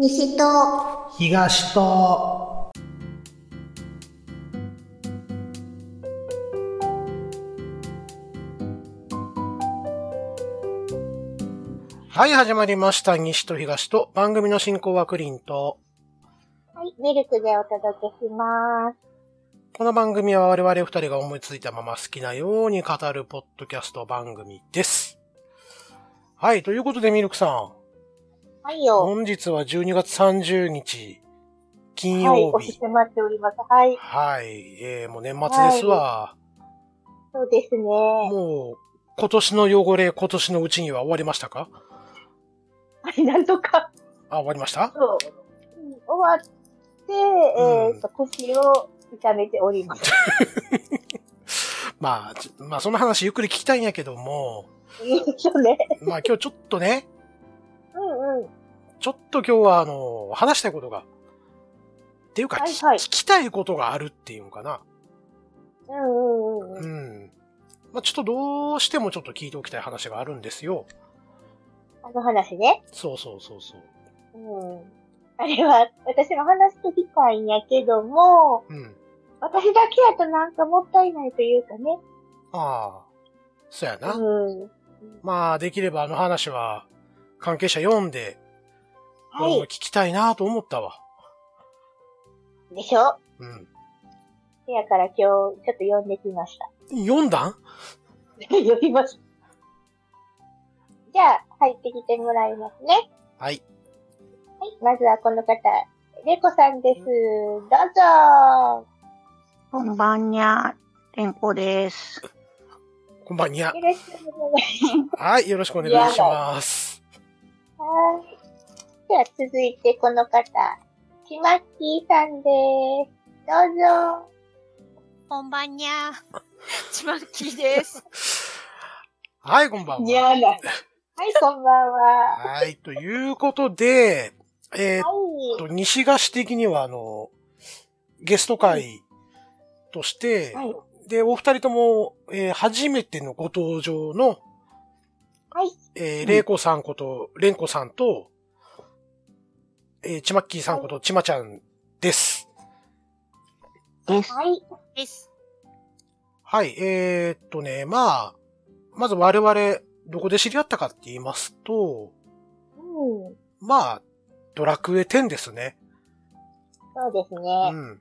西と東とはい、始まりました。西と東と番組の進行はクリンと。はい、ミルクでお届けします。この番組は我々二人が思いついたまま好きなように語るポッドキャスト番組です。はい、ということでミルクさん。はいよ。本日は12月30日、金はい、曜日。おして待っております。はい、はい、えー、もう年末ですわ。そうですね。もう、今年の汚れ、今年のうちには終わりましたか？はい、なんとか、あ、終わりました？そう、うん終わって、えっ、と、腰を痛めております。まあ、ちまあ、その話ゆっくり聞きたいんやけども、そうね。まあ今日ちょっとね、うんうん。ちょっと今日はあの、話したいことが、っていうか、はいはい聞きたいことがあるっていうのかな。うんうんうんううん。ん。まあちょっとどうしてもちょっと聞いておきたい話があるんですよ。あの話ね。そうそうそうそう。うん。あれは、私も話しときたいんやけども、うん。私だけやとなんかもったいないというかね。ああ。そうやな。うん。まあ、できればあの話は、関係者読んで、はい聞。きたいなと思ったわ。でしょ？うん。せやから今日、ちょっと読んできました。読んだん？読みます。じゃあ、入ってきてもらいますね。はい。はい。まずはこの方、レコさんです。どうぞ。こんばんにゃ、てんこです。こんばんにゃ。よろしくお願いしはい、よろしくお願いします。ます。はい。では続いてこの方、ちまっきーさんです。どうぞ。こんばんにゃ。ちまっきーです。はい、こんばんは。にゃーな。はい、こんばんは。はい、ということで、えーっはと、西菓子的には、あの、ゲスト会として、い。はい。で、お二人とも、えー初めてのご登場の、はい。えー、れいこさんこと、れんこさんと、えー、ちまっきーさんこと、ちまちゃんです。です。はい。です。はい、えーっとね、まあ、まず我々、どこで知り合ったかって言いますと、うん。まあ、ドラクエ10ですね。そうですうね。ん。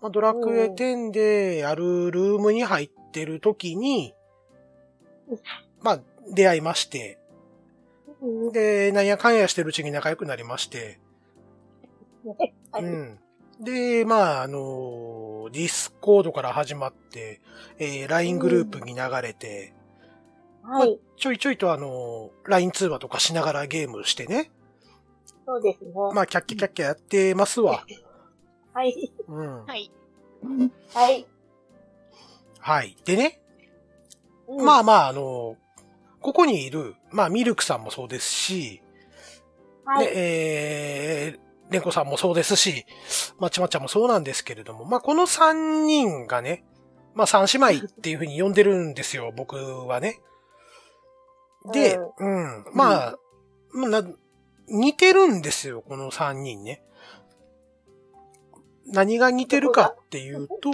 まあ、ドラクエ10であるルームに入ってる時にうん、まあ、出会いまして、うん。で、なんやかんやしてるうちに仲良くなりまして、はい。うん。で、まあ、あの、ディスコードから始まって、えー、LINE グループに流れて、はい。ちょいちょいとあの、LINE 通話とかしながらゲームしてね、そうですね。まあ、キャッキャキャッキャやってますわ。はい。うん。はい。はい。はい。でね、うんまあまあ、あの、ここにいる、まあ、ミルクさんもそうですし、はい。ね、えー、レンコさんもそうですし、まあ、ちまちゃんもそうなんですけれども、まあ、この三人がね、まあ、三姉妹っていうふうに呼んでるんですよ、僕はね。で、うん、まあ、まあな似てるんですよ、この三人ね。何が似てるかっていうと、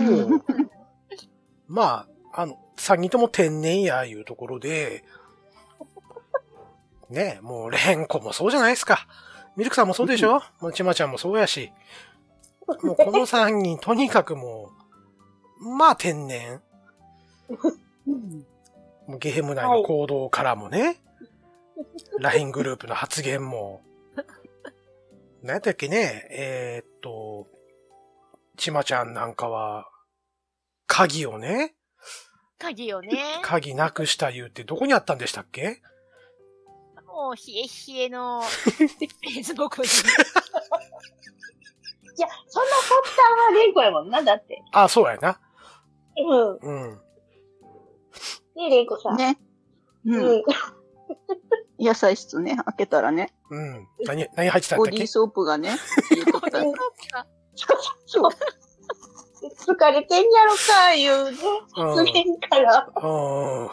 まあ、あの、三人とも天然やいうところで、ねもう、レンコもそうじゃないですか。ミルクさんもそうでしょ？もう、ちまちゃんもそうやし。もう、この三人、とにかくもう、まあ、天然。もうゲーム内の行動からもね、LINE グループの発言も、何やったっけね、えーっと、ちまちゃんなんかは、鍵をね、鍵をね。鍵なくした言うてどこにあったんでしたっけ？もう冷え冷えの 冷蔵庫に。いや、その発端はレンコやもんな、だって。あ、そうやな。うん。うん。ね、レンコさん。ね。ううん。ん。野菜室ね、開けたらね、うん。何、何入ってたんだっけ？ボディーソープがね、入れとった。そう。疲れてんやろか、いうね、うんから。うん。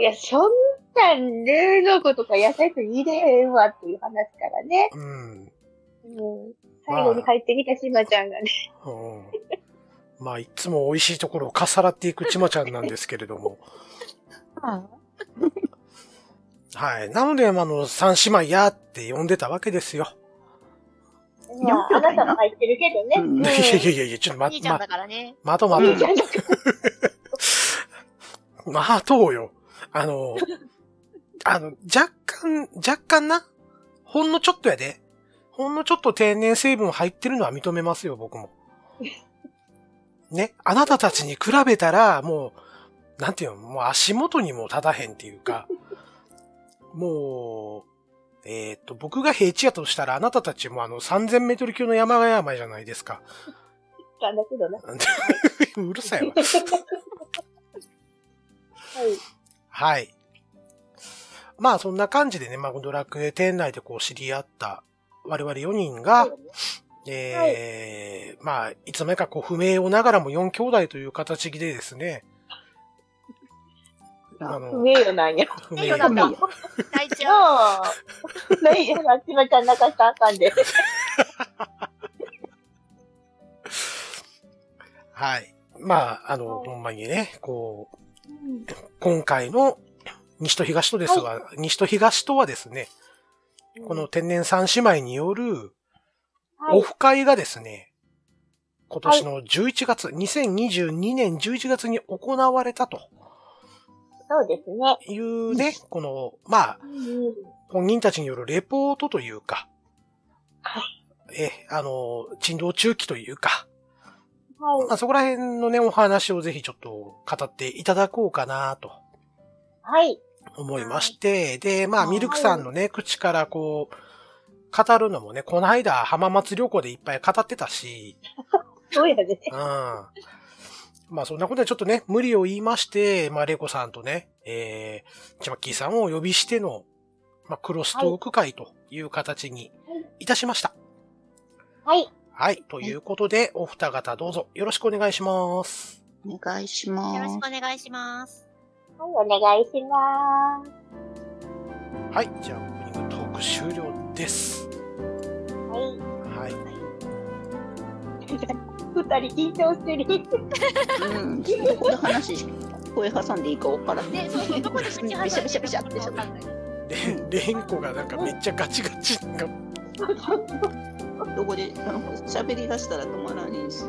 いや、そんなん冷蔵庫とか野菜室に入れへんわっていう話からね。うん。うん。最後に入ってきたしまちゃんがね。うん。まあ、いつも美味しいところをかっさらっていくちまちゃんなんですけれども。はい。なので、まああの、三姉妹やって呼んでたわけですよ。まあ、あなたも入ってるけどね。うんいやいやいやいや、ちょっと待って、兄ちゃんだ、からね。まとまとまあ、とうよ。あの、あの、若干、若干な？ほんのちょっとやで。ほんのちょっと天然成分入ってるのは認めますよ、僕も。ね？あなたたちに比べたら、もう、なんていうの、もう足元にも立たへんっていうか、もう、えっ、と、僕が平地やとしたら、あなたたちもあの、3000メートル級の山が山じゃないですか。ら。だけどな。うるさいわ。はい。はい。まあそんな感じでね、まあドラクエ店内でこう知り合った我々4人が、えーまあいつの間にかこう不明をながらも4兄弟という形でですね、あの不、名誉なんや。不名誉なんだ。大ちゃん。ああ。何や、ちまちゃん泣かしたらあかんで。はい。まあ、あの、ほんまにね、こう、今回の西と東とですが、西と東とはですね、この天然三姉妹によるはい。オフ会がですね、今年の11月、2022年11月に行われたと。そうですね。いうね、この、まあ、うん。本人たちによるレポートというか、はえ、あの、珍道中期というか、はいま。あ、そこら辺のね、お話をぜひちょっと語っていただこうかなとはい。思いまして、で、まあ、はいミルクさんのね、口からこう、語るのもね、この間浜松旅行でいっぱい語ってたし、そうやで。うん。まあそんなことでちょっとね、無理を言いまして、まあレイコさんとね、えー、チマッキーさんをお呼びしての、まあクロストーク会という形にいたしました。はい。はい。ということで、お二方どうぞよろしくお願いします。お願いしよろします。くお願いします。はい、お願いします。はい。じゃあ、オープニングトーク終了です。はい。はい。二人緊張してる。うん。この話、声挟んでいいか分からんね、そうそう、どこで口挟んでんないレレンコがなんかめっちゃガチガチが、どこで、あの喋り出したら止まらねえし。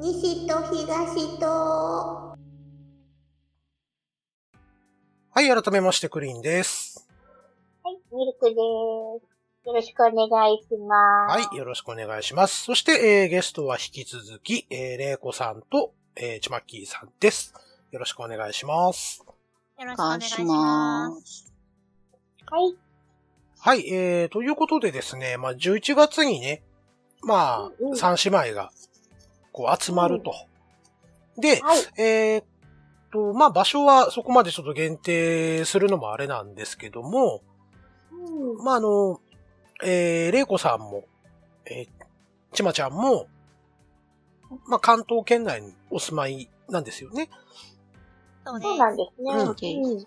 西と東と。はい。改めまして、クリーンです。はい、ミルクです。よろしくお願いします。はい。よろしくお願いします。そして、えー、ゲストは引き続き、えー、レイコさんと、えー、チマッキーさんです。よろしくお願いします。よろしくお願いしまます。す。はい。はい、えー、ということでですね、まあ、11月にね、まうんうんあ、三姉妹が、こう、集まると。で、はい。えーっと、まあ、場所はそこまでちょっと限定するのもあれなんですけども、うんまあ、あの、えー、レイコさんも、えー、ちまちゃんも、まあ、関東圏内にお住まいなんですよね。そう。なんですね。うんうん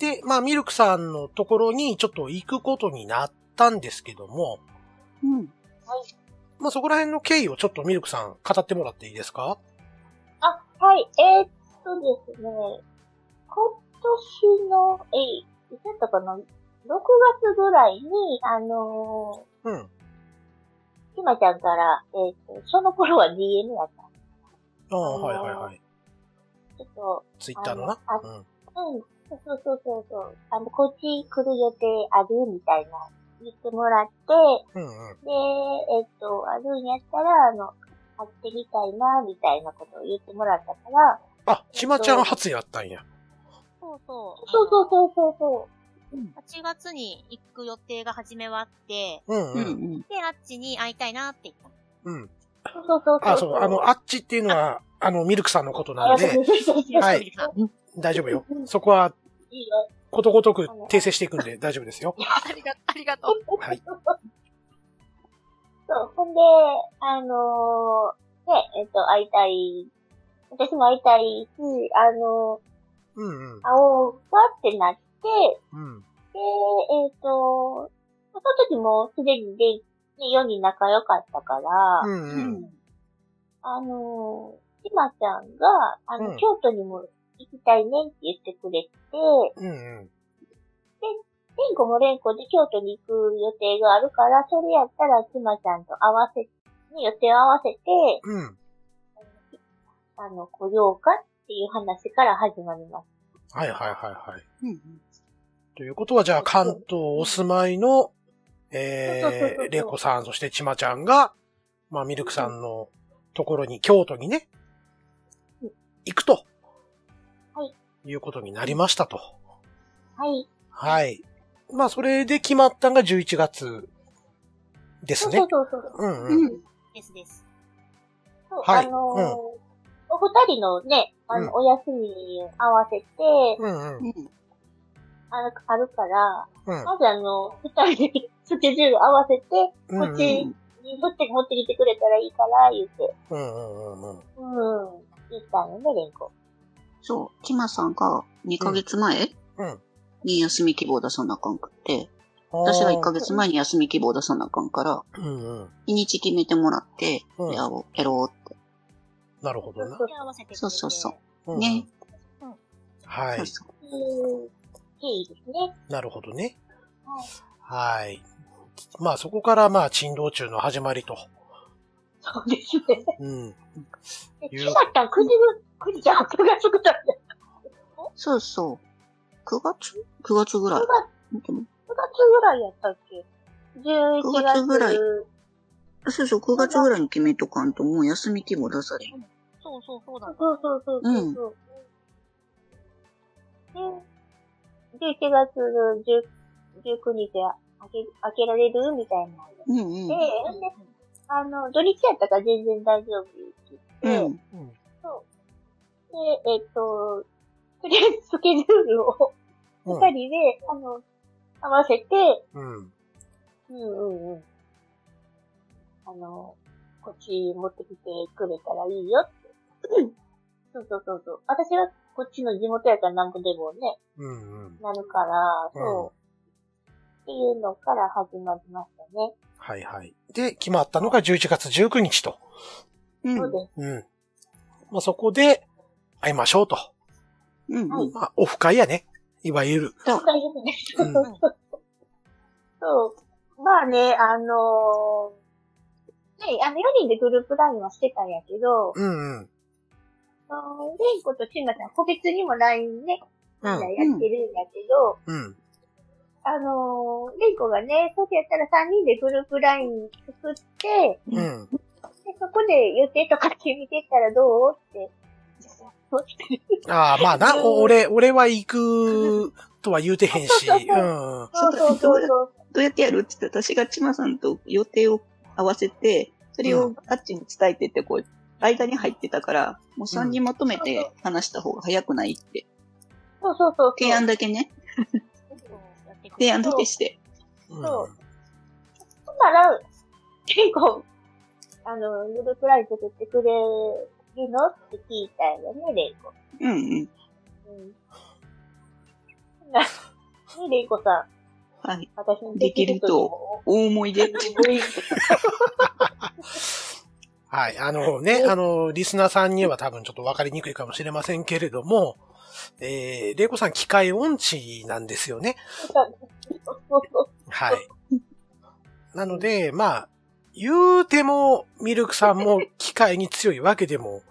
で、まあ、ミルクさんのところにちょっと行くことになったんですけども、うん。まあ、そこら辺の経緯をちょっとミルクさん語ってもらっていいですか？あ、はい。えー、っとですね。今年の、えい、いつだったかな？?6 月ぐらいに、あのうん。ー、ひまちゃんから、えーっと、その頃は DM やった。ああ、はいはいはい。ちょっと、ツイッターのな？あうん。うん、そうそうそうそう。あの、こっち来る予定ある？みたいな言ってもらって、うんうん。で、えっと、あるんやったら、あの、会ってみたいな、みたいなことを言ってもらったから、あ、ちまちゃん初やったんや。そうそう。そうそうそうそうそう。8月に行く予定が初めはあって、うんうん。で、あっちに会いたいなって言ったの。うん。そうそうそうあ、そう、あの、あっちっていうのは、あの、ミルクさんのことなんで、はい大丈夫よ。そこは、いいよ。ことごとく訂正していくんで大丈夫ですよ。ありがありがとう。はい。そう、ほんで、あのーね、えっと、会いたい、私も会いたいし、あのうんうん。会おうかってなって、うん。で、えっ、と、その時もすでにで、ね、4人仲良かったから、うんうん。あのー、ひまちゃんが、あの、うん京都にも行きたいねって言ってくれて、うんうん。レンコもレンコで京都に行く予定があるから、それやったらひまちゃんと合わせ、ね、予定を合わせて、うん。あの、来ようかっていう話から始まります。はいはいはいはい。うんということは、じゃあ、関東お住まいの、えー、レコさん、そしてちまちゃんが、まあ、ミルクさんのところに、京都にねうん、行くと。はい。いうことになりましたと。はい。はい。まあ、それで決まったのが11月ですねそうそう。そうそう。うんうん。うんですです。はいあのーうんお二人のね、あの、うんお休みに合わせて、うんうん。うんあるあるから、うん。まずあの、二人でスケジュール合わせて、うんこっちに持って持ってきてくれたらいいから、言って、うんうんうんうん。うん、言ったのね、レンコ。そう、キマさんが2ヶ月前？うん。に休み希望出さなあかんくって、私が1ヶ月前に休み希望出さなあかんから、うんうん。日にち決めてもらって、うんやろう、やろうって。なるほどな。そうそうそうね。はい。そうそう。経緯ですね。なるほどね。はい。はい。まあそこからまあ珍道中の始まりと。そうですね。うん。で、いう決まったん9時ぐ、9時じゃん、9月ぐらいで。そうそう。9月 ?9 月ぐらい9。月、9月ぐらいやったっけ ?11 9月月ぐらいそうそう、9月ぐらいに決めとかんともう休み希望出されん。そうそうそうだ。そうそうそうそうそう。で、11月10 19日は開け、開けられる？みたいな。うんうんで、。で、あの、土日やったから全然大丈夫って言って、うん。うん。で、えっと、とりあえずスケジュールを二うん。人で、あの、合わせて、うん。うんうんうん。あの、こっち持ってきてくれたらいいよって。そうそうそうそう。私はこっちの地元やからなんぼでもね、うんうん。なるから、うんそう。っていうのから始まりましたね。はいはい。で、決まったのが11月19日と。うん。そうです。うん。まあそこで会いましょうと。うん。はいまあオフ会やね。いわゆる。そう。大丈夫です。うんそうそうそう。まあね、あのーね、あの、4人でグループラインはしてたんやけど、うんうん。あのレイコとチンマちゃん、個別にも LINE ね、みんなうん。やってるんやけど、うん。あのーレイコがね、そうやったら3人でグループ LINE 作って、うん。でそこで予定とか決めてったらどうって。ああ、まあな、お俺、俺は行くとは言うてへんし。うん。そうそうそうそう。どうやってやるって言って、私がチマさんと予定を合わせて、それをあっちに伝えてって、こう、間に入ってたから、もう3人まとめて話した方が早くないって。そうそうそう。提案だけね、提案だけして。うんそうほんなら、結構、あの、グループライン作ってくれるのって聞いたんよね、レイコ。うんうん。うん。な、ね、レイコさん、はい。私にできると大思い出って。はい。あのね、あの、リスナーさんには多分ちょっと分かりにくいかもしれませんけれども、えー、レイコさん機械音痴なんですよね。はい。なので、まあ、言うても、ミルクさんも機械に強いわけでも、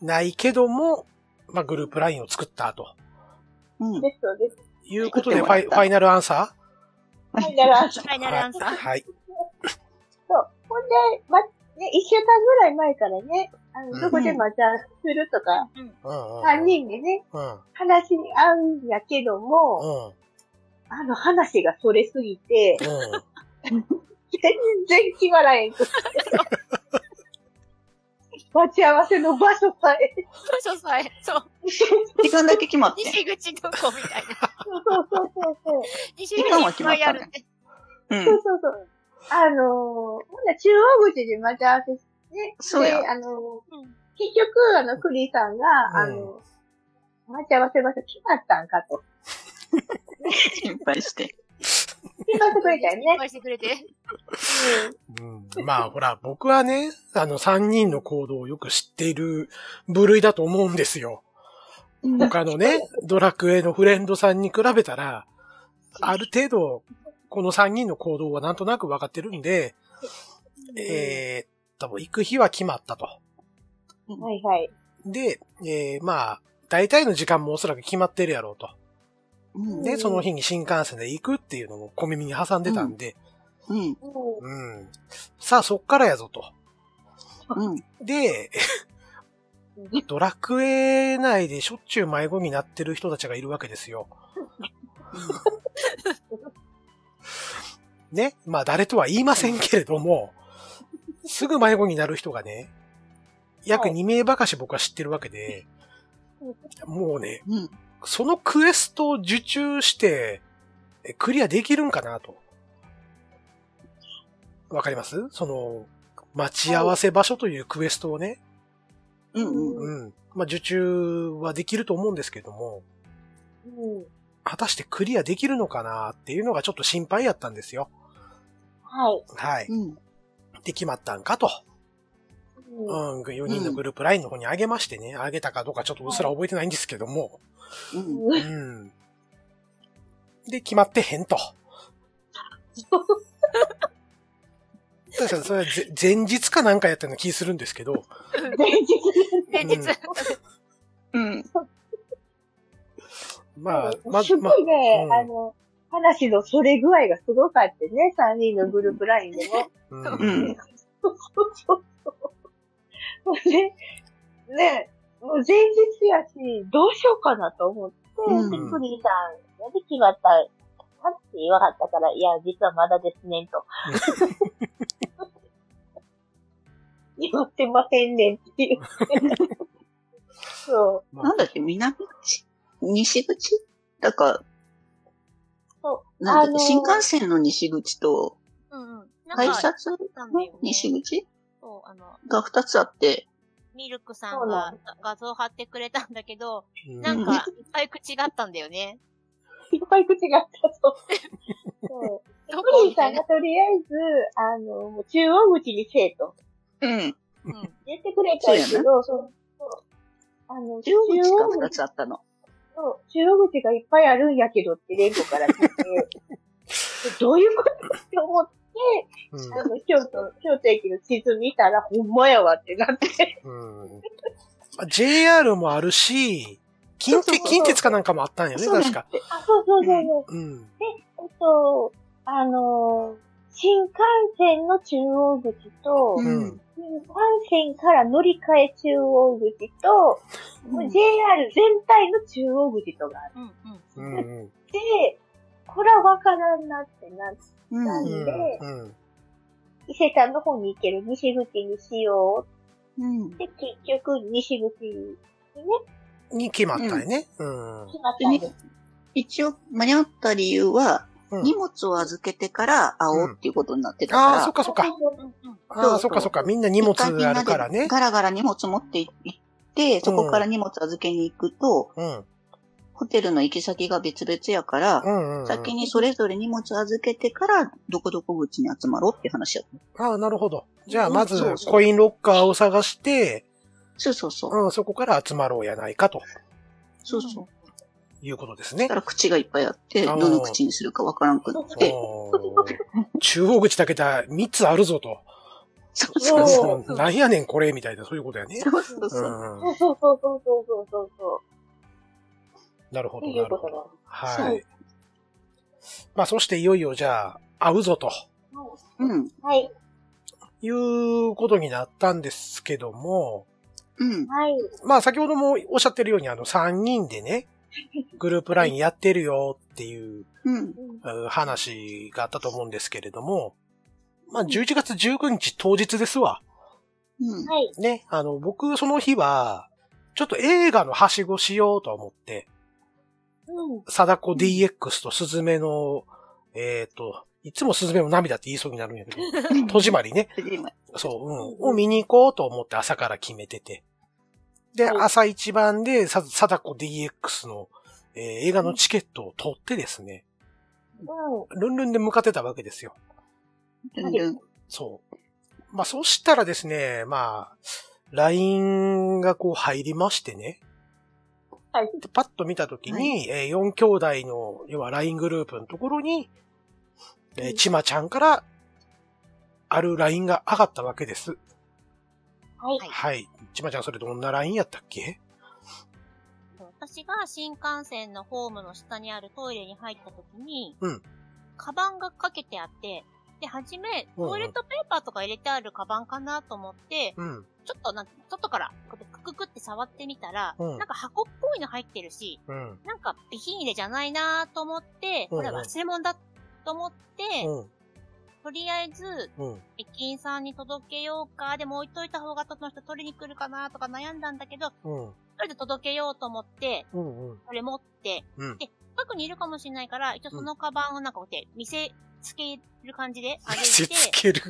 ないけども、まあ、グループラインを作ったとうん。です、そうです。いうことで、ファイファイナルアンサファイナルアンサー？ファイナルアンサー。ーはい。そう。ほんで、ま、ね、一週間ぐらい前からね、あうんの、どこで待ち合わせするとか。三人でね、うん。話し合うんやけども、うん。あの話がそれすぎて、うん。全然決まらへんくって。待ち合わせの場所さえ。場所さえ、そう。時間だけ決まって。西口どこみたいな。そうそうそうそう。西口いっぱいあるね。うん。そうそうそう。あのー、ほんなら中央口で待ち合わせして、ね、そうやで、あのーうん結局、あの、クリさんが、あの、待ち合わせ場所決まったんかと。心配して。決まってくれたよね。心配してくれて。うん、まあ、ほら、僕はね、あの、三人の行動をよく知っている部類だと思うんですよ。他のね、ドラクエのフレンドさんに比べたら、ある程度、この三人の行動はなんとなく分かってるんで、えーっと、行く日は決まったと。はいはい。で、えー、まあ、大体の時間もおそらく決まってるやろうと。うん。で、その日に新幹線で行くっていうのも小耳に挟んでたんで、うん。うんうん。さあ、そっからやぞと。うん。で、ドラクエ内でしょっちゅう迷子になってる人たちがいるわけですよ。ね。まあ誰とは言いませんけれども、すぐ迷子になる人がね、約はい2名ばかし僕は知ってるわけで、もうね、うん。そのクエストを受注して、えクリアできるんかなと。わかります？その、待ち合わせ場所というクエストをね、うん。うん。うん。まあ、受注はできると思うんですけども、うん果たしてクリアできるのかなっていうのがちょっと心配やったんですよ。はい。はい。うん。で、決まったんかと。うんうん、4人のグループラインの方にあげましてね、あげたかどうかちょっとうっすら覚えてないんですけども、うん。うん。で、決まってへんと。確かにそれ前日かなんかやったような気するんですけど、前日前日。うん。まあ、まず、すまごいね、うんあの、話のそれ具合がすごかってね、3人のグループラインでも。うんうん。そうそうそう。ほんで、ね、もう前日やし、どうしようかなと思って、うんで、クリーさん、なんで決まったかって言わはったから、いや、実はまだですねんと。言ってませんねんっていう。そう。まあなんだっけ、南口西口？だから、そう。なんだっけ、あのー新幹線の西口と、うんうん。改か、札の西口？そう、あの、が二つあって、ミルクさんなが画像貼ってくれたんだけど、うんなんか、いっぱい口があったんだよね。いっぱい口があったと。そう。どクリーさんがとりあえず、あの、中央口にせえとうん。うん。言ってくれたけど、そうそうあの、中央口が二つあったの。そう中央口がいっぱいあるんやけどってレンコから聞いて、どういうことって思って、うんあの、京都、京都駅の地図見たら、ほんまやわってなって。うんまあ JR もあるし、近鉄、近鉄かなんかもあったんよね、確か。あ、そうそうそうそう。うん。えっと、あの、新幹線の中央口と、うんうん。新幹線から乗り換え中央口と、うん JR 全体の中央口とがあっうん。うん。うん。うん。て、これはわからんなってなって、うん。うん。でうん。伊勢丹の方に行ける西口にしようんうって、結局西口にね、に決まったよね。うん。決まったんです。一応、間に合った理由は、うん荷物を預けてから会おうっていうことになってたから、ああ、そっかそっか。ああ、そっかそっか。みんな荷物あるからね。でガラガラ荷物持って行って、そこから荷物預けに行くと、うん。ホテルの行き先が別々やからう、んうん。先にそれぞれ荷物預けてから、どこどこ口に集まろうっていう話やった。ああ、なるほど。じゃあ、まずコインロッカーを探して、そうそうそう。うん、そこから集まろうやないかとそうそう。いうことですねだか。ら口がいっぱいあって、どの口にするかわからんくって、中央口だけだ、3つあるぞと。そうそうそう。なんやねんこれみたいな、そういうことやね。そうそううそう。ん。そうそうそうそうそうそうそう。なるほど、なるほど。うことだ。はい。まあ、そしていよいよじゃあ、会うぞとうん。はい。いうことになったんですけども、うん。はい。まあ、先ほどもおっしゃってるように、あの、3人でね、グループラインやってるよっていう話があったと思うんですけれども、まあ、11月19日当日ですわ。うん。はい。ね、あの、僕その日は、ちょっと映画のはしごしようと思って、うん。貞子 DX とスズメの、えっ、と、いつもスズメの涙って言いそうになるんやけど、戸締まりね。そう、うん。を見に行こうと思って朝から決めてて。で、はい朝一番で、さ、貞子 DX の、えー映画のチケットを取ってですね、うん。ルンルンで向かってたわけですよ。全然。そう。まあ、そうしたらですね、まあ、LINE がこう入りましてね。はい。でパッと見たときに、えー4兄弟の、要は LINE グループのところに、えーちまちゃんから、ある LINE が上がったわけです。はい。はいはい。ちまちゃんそれどんな LINE やったっけ？私が新幹線のホームの下にあるトイレに入った時に、うんカバンがかけてあって、で、はじめ、トイレットペーパーとか入れてあるカバンかなと思って、うん。ちょっとなんか、外から、こうやってクククって触ってみたら、うんなんか箱っぽいの入ってるし、うん。なんか備品入れじゃないなと思って、これは忘れ物だと思って、うん。とりあえず、うん。駅員さんに届けようか、でも置いといた方がその人取りに来るかなとか悩んだんだけど、うん。とりあえず届けようと思って、うん。うん。これ持って、うんで、近くにいるかもしれないから、一応そのカバンをなんかこうやって見せつける感じであげ見せて、つける。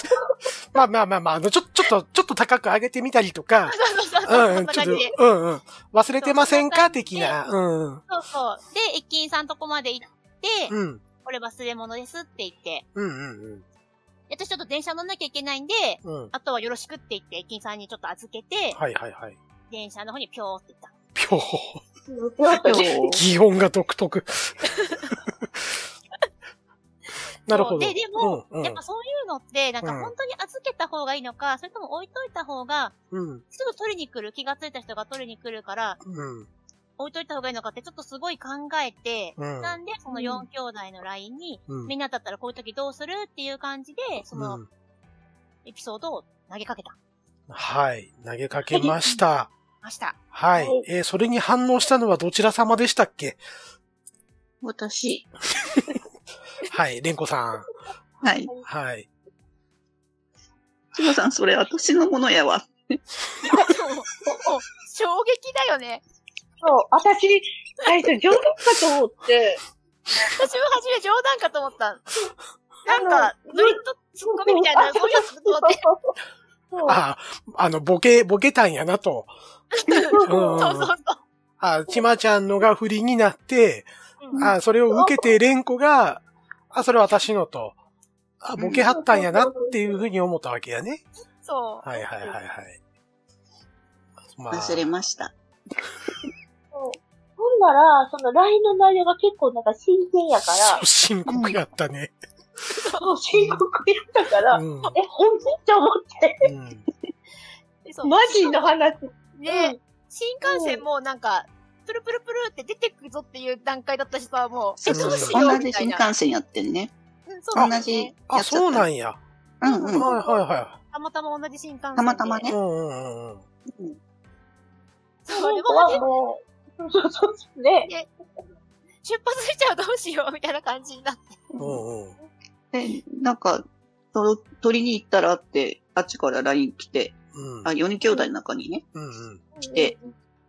まあまあまあまあ、あの、ちょ、ちょっと、ちょっと高く上げてみたりとか、そうん、ちょっとうんうん。忘れてませんか？的な。うん。そうそう。で、駅員さんとこまで行って、うん。これ忘れ物ですって言って、うんうんで私ちょっと電車乗んなきゃいけないんで、うん。うん。あとはよろしくって言って、駅員さんにちょっと預けて、はいはいはい。電車の方にぴょーって行った。ぴょちょっとね。今日擬音が独特。なるほど。ででもうん、うんやっぱそういうのって、なんかうん本当に預けた方がいいのか、それとも置いといた方が、うん。すぐ取りに来る、気がついた人が取りに来るから、うん。置いといた方がいいのかってちょっとすごい考えて、うん。なんで、そのうん4兄弟の LINE に、うん。みんなだったらこういう時どうするっていう感じで、そのうんエピソードを投げかけた。はい。投げかけました。ました。はいはい。えー、それに反応したのはどちら様でしたっけ？私。はい。レンコさはい。ん。はい。千葉さん、それ私のものやわ。衝撃だよね。そう、私、最初冗談かと思って、私も初め冗談かと思った。なんか、ノリとツッコミみたいな、そういうやつと思って。あ、あの、ボケ、ボケたんやなと。うんそうそうそう。あ、ちまちゃんのが不利になって、うんあ、それを受けてレンコが、あ、それ私のと。あ、ボケはったんやなっていうふうに思ったわけやね。そう。はいはいはいはい。ま忘れました。そうほんなら、その LINE の内容が結構なんか新鮮やからそう、深刻やったね。そう、深刻やったから、うん。え、本気って思って、うん。マジの話。で、新幹線もなんか、プルプルプルって出てくぞっていう段階だったしさ、もう、え、うんどうしよう同じ新。幹線やってんね。うん、そうだ同じね。あ、そうなんや。うんうん。はいはいはたまたま同じ新幹線で。たまたまい。ねうんうんうんうん。そう、でも、そうそうそう、ね。出発しちゃうどうしようみたいな感じになって。うんうん。で、なんか、その取りに行ったらって、あっちから LINE 来て、うんあ、4人兄弟の中にね、うんうん。で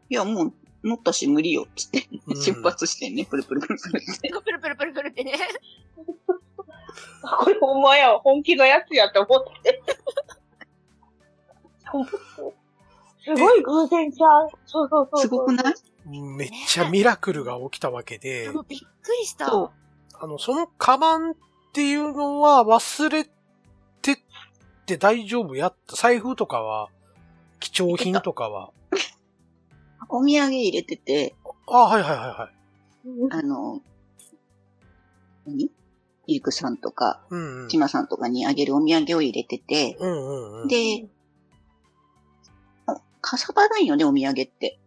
いや、もう乗ったし無理よ、つってう、ん出発してんね、プルプルプルプルって。プルプルプルプルってね。これほんまやわ、本気のやつやと思って。すごい偶然ちゃうそうそうそう。すごくない？めっちゃミラクルが起きたわけで、もうびっくりした。そう。あの、そのカバンっていうのは忘れてって大丈夫やった財布とかは、貴重品とかは。お土産入れてて、あ、はいはいはいはい。あの、何？ゆうくさんとか、うんうん。ちまさんとかにあげるお土産を入れてて、うんうんうん。で、かさばないよね、お土産って。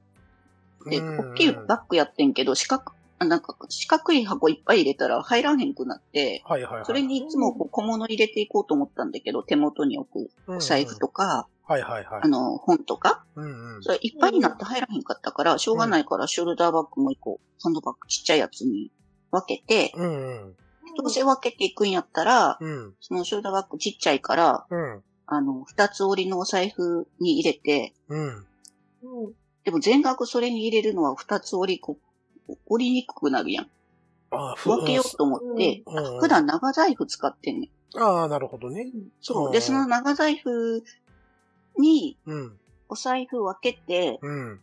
で、うんうん大きいバッグやってんけど、四角、あなんか四角い箱いっぱい入れたら入らへんくなって、はいはいはい。それにいつもこう小物入れていこうと思ったんだけど、手元に置くお財布とか、はいはいはいあ。の、本とか、うんうん。それいっぱいになって入らへんかったから、しょうがないからショルダーバッグも一個、ハンドバッグちっちゃいやつに分けて、うんうん。どうせ分けていくんやったら、うん。そのショルダーバッグちっちゃいから、うん。あの、二つ折りのお財布に入れて、うん。うん。でも全額それに入れるのは二つ折りこ、折りにくくなるやん。あふ分けようと思って、うんうん普段長財布使ってんねん。ああ、なるほどね。そうう。んで、その長財布にうん。お財布分けて、うん。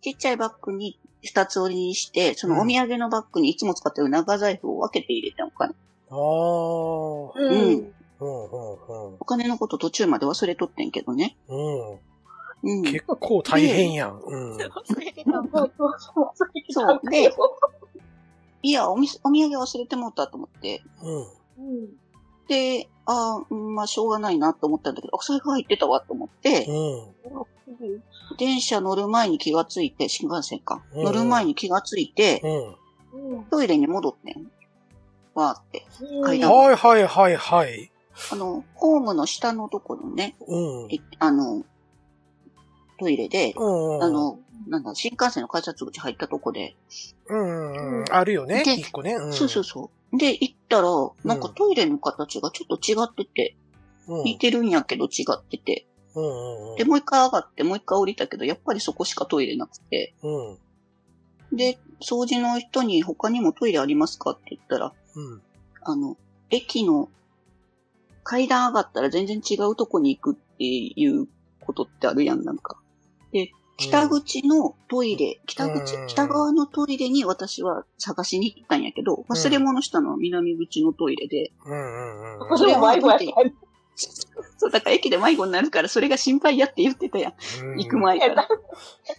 ちっちゃいバッグに二つ折りにして、そのお土産のバッグにいつも使ってる長財布を分けて入れてお金。ああ。うん、うん。うんうん、お金のこと途中まで忘れとってんけどね。うん。ううん。ん。結構大変やん。うん。そうそうそう。そうでいや、おみお土産忘れてもったと思って。うん。うん。で、あまあ、しょうがないなと思ったんだけど、お財布入ってたわと思って、うん。電車乗る前に気がついて、新幹線か。うん乗る前に気がついて、うん。うん。トイレに戻ってん。わーって。階段はいはいはいはい。あの、ホームの下のところね、うん。いあの、トイレで、うん。あの、なんだ、新幹線の改札口入ったとこで、うんうん。あるよね。で一個ね。うん。そうそうそう。で、行ったら、なんかトイレの形がちょっと違ってて、うん。似てるんやけど違ってて、うんうんうん。で、もう一回上がって、もう一回降りたけど、やっぱりそこしかトイレなくて、うん。で、掃除の人に他にもトイレありますかって言ったら、うん。あの、駅の階段上がったら全然違うとこに行くっていうことってあるやん、なんか。で、北口のトイレ、北口うん、北側のトイレに私は探しに行ったんやけど、忘れ物したのは南口のトイレで、うんうんうん。それも迷子やった。そう、だから駅で迷子になるからそれが心配やって言ってたやん。うん行く前から。だか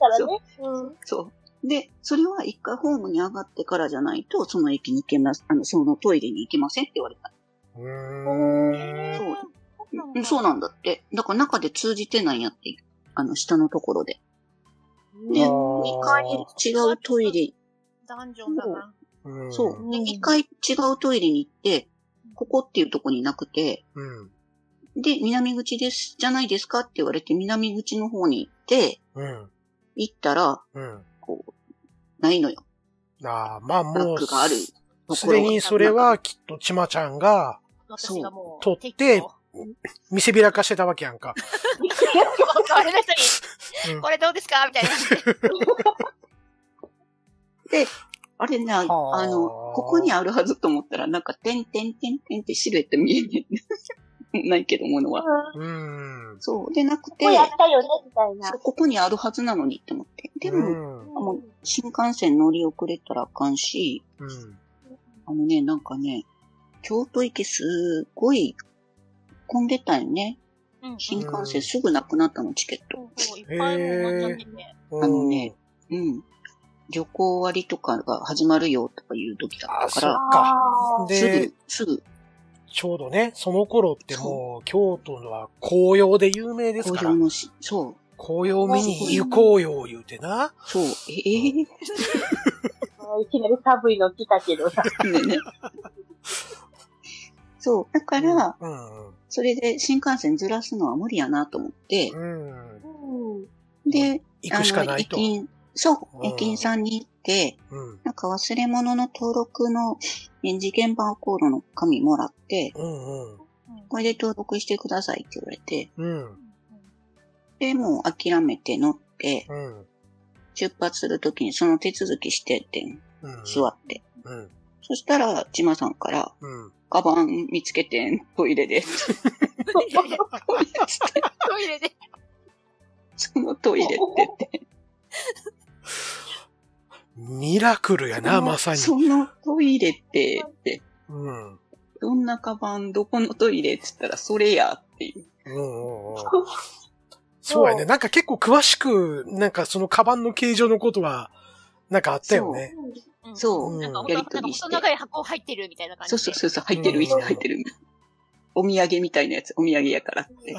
らね。うん。そう。で、それは一回ホームに上がってからじゃないと、その駅に行けます、あの、そのトイレに行けませんって言われた。うーん。そうそううんそうなんだって。だから中で通じてないんやって。あの、下のところで。で、あー二回違うトイレ、ダンジョンだな。うんそう。で、二回違うトイレに行って、ここっていうとこになくて、うん。で、南口です、じゃないですかって言われて、南口の方に行って、うん。行ったら、うん。こう、ないのよ。ああ、まあもう、グがあるところすでにそれはきっとちまちゃんが私がもう、取って見せびらかしてたわけやんか。あれの人に、うんこれどうですか？みたいな。で、あれね、あはあの、ここにあるはずと思ったら、なんか、てんてんてんてんってシルエット見えねえ。ないけど、ものは。うん。そう。でなくてこ、れやったよね、みたいなそう。ここにあるはずなのにって思って。でうも、ん。もう新幹線乗り遅れたらあかんし、うん。あのね、なんかね、京都行きすごい混んでたよね。うん新幹線すぐなくなったの、チケット。いっぱいもうなっちゃってて。あのね、うん。旅行割とかが始まるよとかいう時だっったから、か。あすでぐ、、すぐ、ちょうどね、その頃ってもう、京都のは紅葉で有名ですから工場、のし、そう、紅葉見に行こうよ、言うてな。そう、ええーいきなり寒いの来たけどさ。ねね。そう、だから、うん。それで新幹線ずらすのは無理やなと思って、うん。うん。で、行くしかないとそうう、ん駅員さんに行って、うん。なんか忘れ物の登録の演じ現場コードの紙もらって、うんうん。これで登録してくださいって言われて、うん。で、もう諦めて乗って、うん。出発するときにその手続きしてって。座って。うん。そしたら、ちまさんから、うん。カバン見つけてん、トイレで。つってトイレで。そのトイレって言って。ミラクルやな、まさに。そのトイレって、って、うん。どんなカバン、どこのトイレって言ったら、それやっていう。うんうんうん。そうやね。なんか結構詳しく、なんかそのカバンの形状のことは、なんかあったよね。うんそうなんか、うんやりとりしてなんかその中に箱入ってるみたいな感じで。そうそうそうそう、入ってる、うん入ってる。お土産みたいなやつ、お土産やからって。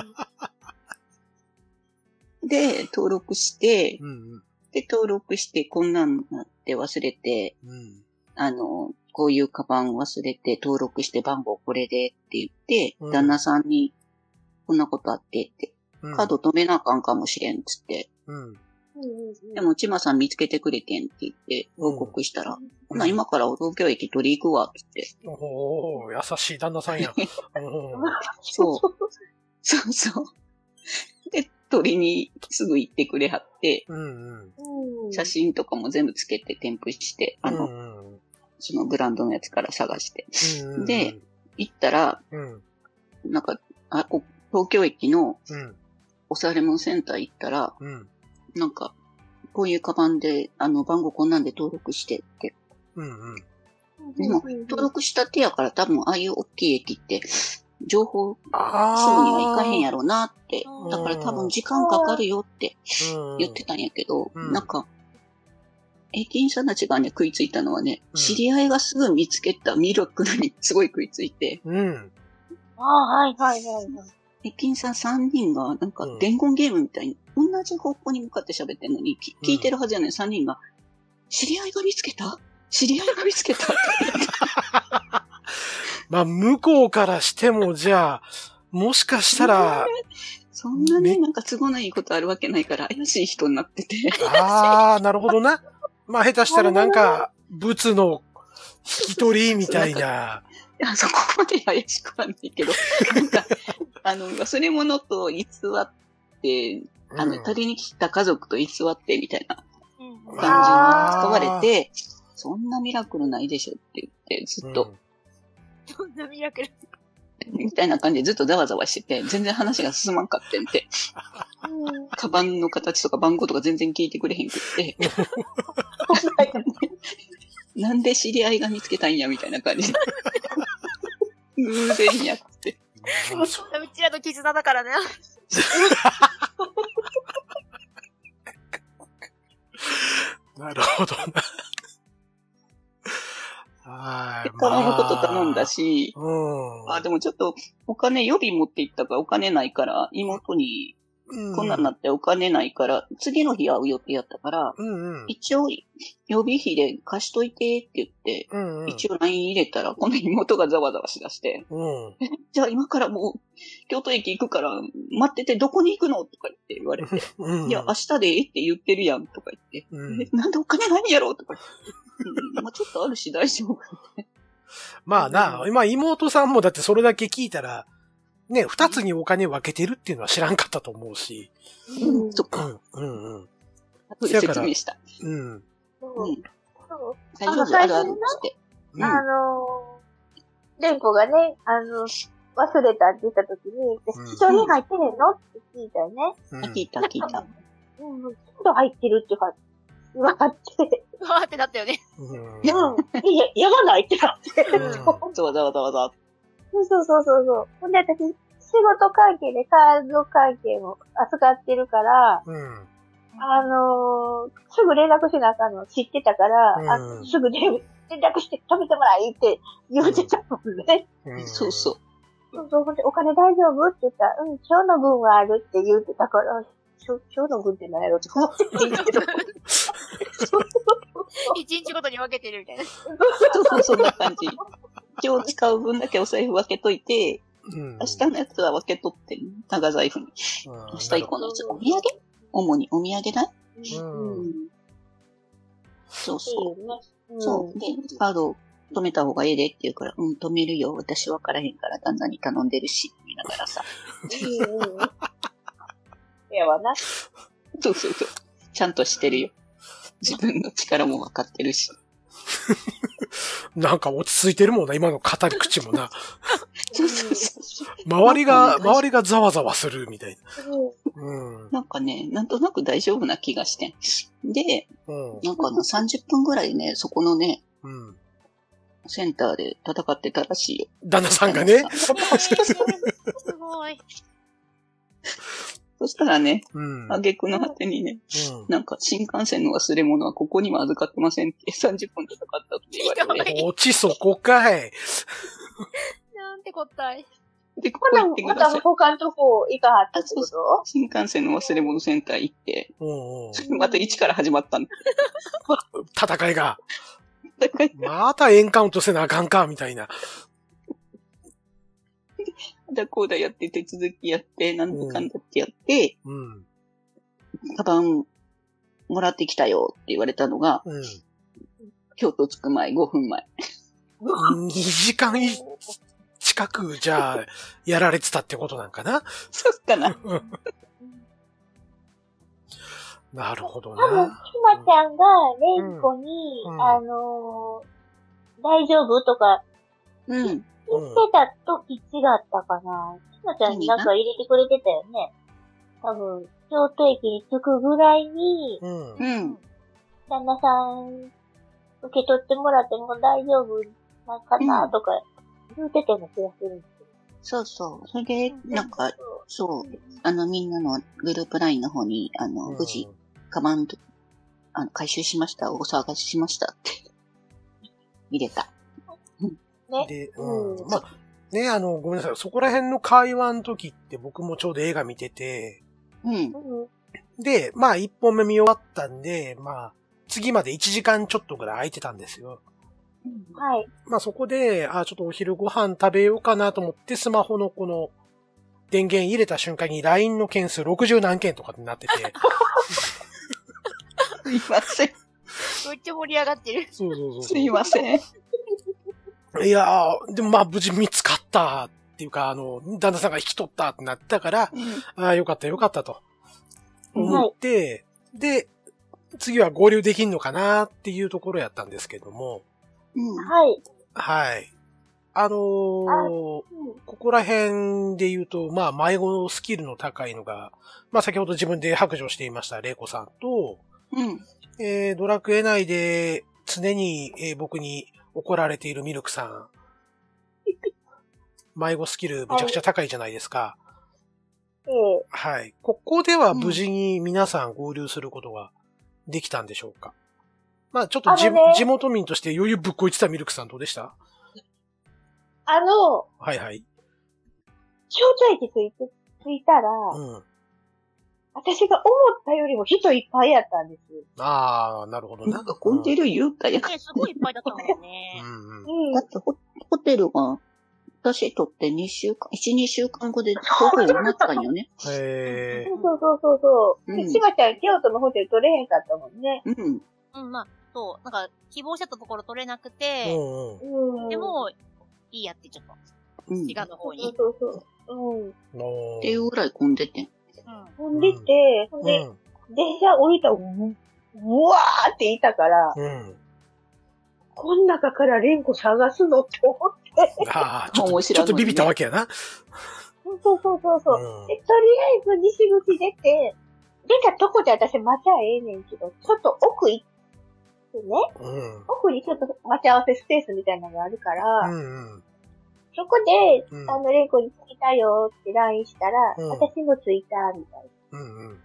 で、登録して、うんで、登録して、こんなんなって忘れて。あの、こういうカバン忘れて登録して番号これでって言って、うん旦那さんに、こんなことあってって、うんカード止めなあかんかもしれんっつって、うん。でも、ちまさん見つけてくれてんって言って、報告したら、ほな、今から東京駅取り行くわ、って言って。おお優しい旦那さんや。うんそう。そうそう。で、取りにすぐ行ってくれはって、うんうん。うん。写真とかも全部つけて添付して、あの、うんうんそのブランドのやつから探して。うんうん。で、行ったら、うん。なんか、あ、こ東京駅のうん。おされ物センター行ったら、うん。なんか、こういうカバンで、あの、番号こんなんで登録してって。うんうん。でも、登録した手やから多分、ああいう大きい駅って、情報すぐにあは行かへんやろうなって。うんだから多分時間かかるよってろ言ってたんやけど、うんなんか、駅員さんたちがね、食いついたのはね、うん知り合いがすぐ見つけたミラクルにすごい食いついて、うん。ああ、はいはいはいはい。駅員さん3人が、なんかうん伝言ゲームみたいに、同じ方向に向かって喋ってんのに、聞いてるはずやねん、3人が、知り合いが見つけた？知り合いが見つけた？って言ってまあ、向こうからしても、じゃあ、もしかしたら、そんなめね、なんか都合のいいことあるわけないから、怪しい人になってて。ああ、なるほどな。まあ、下手したらなんか、物の引き取りみたいな。いや、そこまで怪しくはないけど、なんか、あの、忘れ物と偽って、あの、うん取りに来た家族と偽ってみたいなうん感じに使われて、そんなミラクルないでしょって言って、ずっと、そんなミラクル。みたいな感じでずっとざわざわしてて、全然話が進まんかってんて、カバンの形とか番号とか全然聞いてくれへんくって、なんで知り合いが見つけたんや、みたいな感じで。偶然やって。うちらの絆だからね。なるほどな。はい。頼むこと頼んだし、うん。あ、でもちょっと、お金予備持って行ったからお金ないから、妹に、こんなんなってお金ないから、次の日会う予定やったから、うんうん。一応、予備費で貸しといてって言って、うんうん。一応 LINE 入れたら、この妹がざわざわしだして、うん。じゃあ今からもう、京都駅行くから、待っててどこに行くのとか言って言われて、うん。いや、明日でええって言ってるやんとか言って、うんえなんでお金ないんやろとか言って、うん、まあちょっとあるし大丈夫。まあな、今妹さんもだってそれだけ聞いたら、ね、二つにお金分けてるっていうのは知らんかったと思うし。うんそっか、うん、うん、うん。後で説明した。うん。そう大丈夫、あの最あるあ初になるって。うんあのー、レンコがね、あの、忘れたって言った時に、うん商品入ってへんの？って聞いたよね。うんあ聞いた、聞いた。うん、ちょっと入ってるってか、言わはって、わーってなったよね。うんうん、いや、やばないってなって。わざわざわざわ。そうそうそうそうそう。ほんで私、仕事関係でカード関係を扱ってるから、うん。あのー、すぐ連絡しなあかんの知ってたから、うんあのすぐ連連絡して止めてもらいって言ってたもんね。うんそうそう。そうそう、ほんでお金大丈夫？って言ったら、うん、今日の分はあるって言ってたから、今日今日の分って何やろって思ってたんだけど。一日ごとに分けてるみたいな。そうそう、そんな感じ。今日使う分だけお財布分けといて、うん。明日のやつは分けとって、長財布に。うん明日以降のやつ。お土産？主にお土産代うんうん。そうそよね。う。そう。で、カード止めた方がええでって言うから、うん、止めるよ。私分からへんから旦那に頼んでるし、見ながらさ。うん。うんうん。やわな。そうそうそう。ちゃんとしてるよ。自分の力も分かってるし。なんか落ち着いてるもんな、今の語り口もな。そうそうそう。周りが、うん周りがざわざわするみたいうんな。うん。なんかね、なんとなく大丈夫な気がしてん。で、うん。なんかな、30分ぐらいね、そこのね、うん。センターで戦ってたらしいよ。旦那さんがね。すごい。そしたらね、うん。挙句の果てにね、うんなんか新幹線の忘れ物はここにも預かってませんって30分戦ったって言われて、落ちそこかい。なんてこったい。で、ここ行ってください。他のとこ行かはったってこと？新幹線の忘れ物センター行って、うんうん。また一から始まったんだ。戦いが。だから、またエンカウントせなあかんか、みたいな。だこうだやって手続きやって、なんだかんだってやって、うん。カバンもらってきたよって言われたのが、うん。京都着く前5分前。2時間い近近く、じゃあ、やられてたってことなんかな？そっかな。なるほど多分、な。ひまちゃんが、レンコに、うんあのー大丈夫？とかうん。言ってた時違ったかな。ひまちゃんなんか入れてくれてたよね。多分、京都駅に着くぐらいに、うん。うん。旦那さん、受け取ってもらっても大丈夫なんかなとか言ってたような気がするんですそうそう。それで。なんか、そう、あの、みんなのグループラインの方に、あの、無事、カバンと、あの、回収しました、お騒がせしましたって、入れた。ね。で、うんうん。まあ、ね、あの、ごめんなさい。そこら辺の会話の時って僕もちょうど映画見てて、うん。うん。で、まあ、一本目見終わったんで、まあ、次まで1時間ちょっとぐらい空いてたんですよ。はい。まあそこで、あちょっとお昼ご飯食べようかなと思って、スマホのこの、電源入れた瞬間に LINE の件数60何件とかになってて、すいません。めっちゃ盛り上がってる。そうそうそうすいません。いやー、でもまあ無事見つかったっていうか、あの、旦那さんが引き取ったってなったから、ああ、よかったよかったと思って、で、次は合流できんのかなっていうところやったんですけども、うん。はい。はい。あのーうん。ここら辺で言うと、まあ、迷子のスキルの高いのが、まあ、先ほど自分で白状していました、レイコさんと、うん。えー、ドラクエ内で常に、えー僕に怒られているミルクさん。迷子スキルめちゃくちゃ高いじゃないですか。ええはい。ここでは無事に皆さん合流することができたんでしょうか、まあ、ちょっとじ、あのね地元民として余裕ぶっこいてたミルクさんどうでした？あの、はいはい。招待駅ついて、着いたら、うん。私が思ったよりも人いっぱいやったんです。ああ、なるほどな。なんか混んでる言うたやん。ね、すごいいっぱいだったもんうね。んうん。うんだ。ってホ、ホテルが、私とって2週間、1、2週間後でほぼ埋まったんよね。へえ。そうそうそうそう。うんしばちゃん、京都のホテル取れへんかったもんね。うん。うん、まあ、そう、なんか、希望してたところ取れなくうて、んうん。うん。でも、いいやってちょっと、うん。滋賀の方そうに。そうそう。うん。のっていうぐらい混んでてん。うん。でて、ほんで、うん。電車降りたら、ううわーっていたから、うん。こん中からレンコ探すのって思って。ああ、ちょっと、ちょっとビビったわけやな。そうそうそうそうそう。うんで、とりあえず西口出て、出たとこで私待ちゃええねんけど、ちょっと奥行ってね、うん。奥にちょっと待ち合わせスペースみたいなのがあるから、うんうん。そこで、うんあの、レンコに着いたよって LINE したら、うん私も着いた、みたいな。うんうん。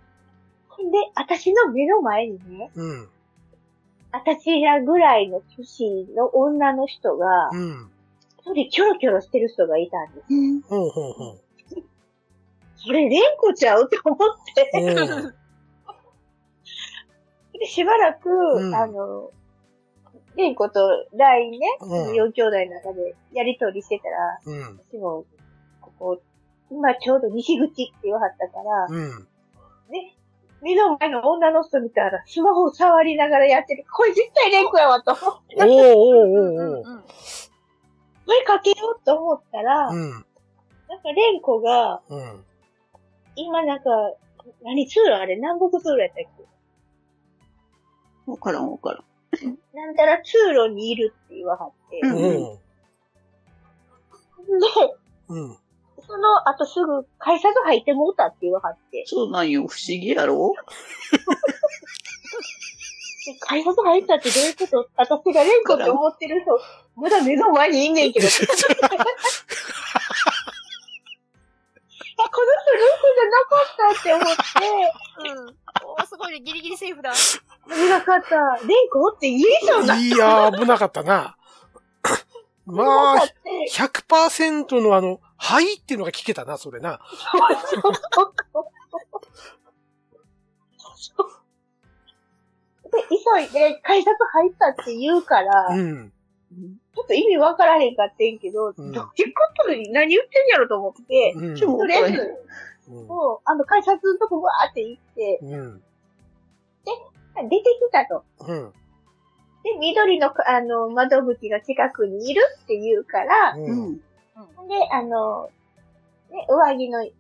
ほんで、私の目の前にね、うん。私らぐらいの年の女の人が、うん。一人キョロキョロしてる人がいたんです。うん。ほうほうほう。それ、レンコちゃうって思って、うんで、しばらく、うんあの、レンコと LINE ね、うん4兄弟の中でやりとりしてたら、うん。私も、ここ、今ちょうど西口って言わはったから、うん。ね、目の前の女の人見たら、スマホ触りながらやってる。これ絶対レンコやわと思って、おーおーおーおーうん。声かけようと思ったら、うん。なんかレンコが、うん。今なんか、何通路あれ？南北通路やったっけ？わからんわからん。なんたら通路にいるって言わはって。うんうん。で、うん。その後すぐ改札入ってもうたって言わはって。そうなんよ。不思議やろ？で改札入ったってどういうこと？私がレンコって思ってる人、まだ目の前にいんねんけど。あ、この人レゃなかったって思って、うん。おーすごいね、ギリギリセーフだ。危なかった。レンコって言えそうな。いやー、危なかったな。まあだっ、て100%のあの、はいっていうのが聞けたな、それな。で、急いで改札入ったって言うから、うん。ちょっと意味わからへんかってんけど、うんどういうことに何言ってんやろと思って、うん。ちょとりあえず、うんもう、あの、改札のとこわーって行って、うん。出てきたと。うん。で、緑の、あの、窓口が近くにいるって言うから、う。うんん。で、あの、ね、上着の、ね、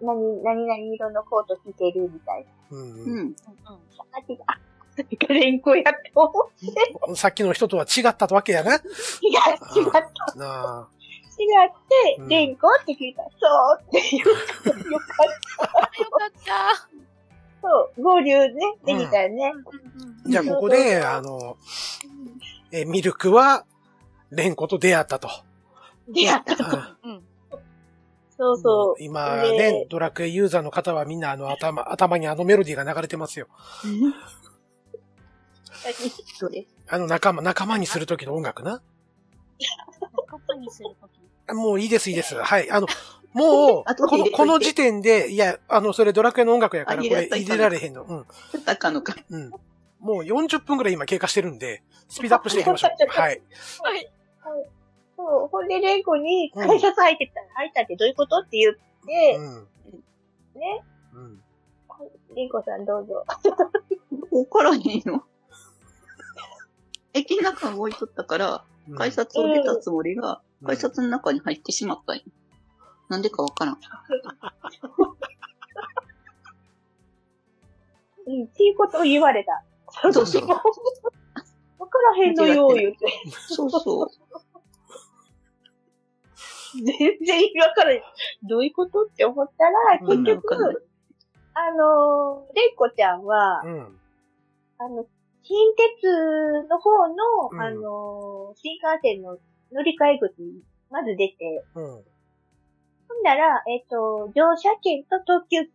ど何、何々色のコート着てるみたいな。うんううんう。あ、それがレンコやって思って。さっきの人とは違ったわけやな。違う、違った。なあ。違ってうん、レンコって聞いたら、そうって言った。よかった。よかった。そう、合流ね、できたよね。じゃあここで、あの、え、ミルクは、レンコと出会ったと。出会った。うんうん。そうそう。今ねね、ドラクエユーザーの方はみんなあの頭、頭にあのメロディーが流れてますよ。あの仲間、仲間にするときの音楽な。カップにするとき。もういいです、いいです。はい。あの、もう、この、この時点で、いや、あの、それドラクエの音楽やから、あこれ入れられへんの。うん。高野か。うん。もう40分くらい今経過してるんで、スピードアップしていきましょう。はい。はい。そう。ほんで、レンコに、改札入ってた、入ったってどういうことって言って、うん。ね。うん。レンコさんどうぞ。ここからへんの。駅の中動いとったから、うん改札を出たつもりが、うん改札の中に入ってしまったんよ。なんでかわからん。うん、っていうことを言われた。そうそう。わからへんのよ、言って。そうそう。全然意味わからへん。どういうことって思ったら、うん結局、わかんあの、レンコちゃんは、うん。あの、近鉄の方の、うんあの、新幹線の乗り換え口にまず出て、うん。ほんなら、えっ、と、乗車券と特急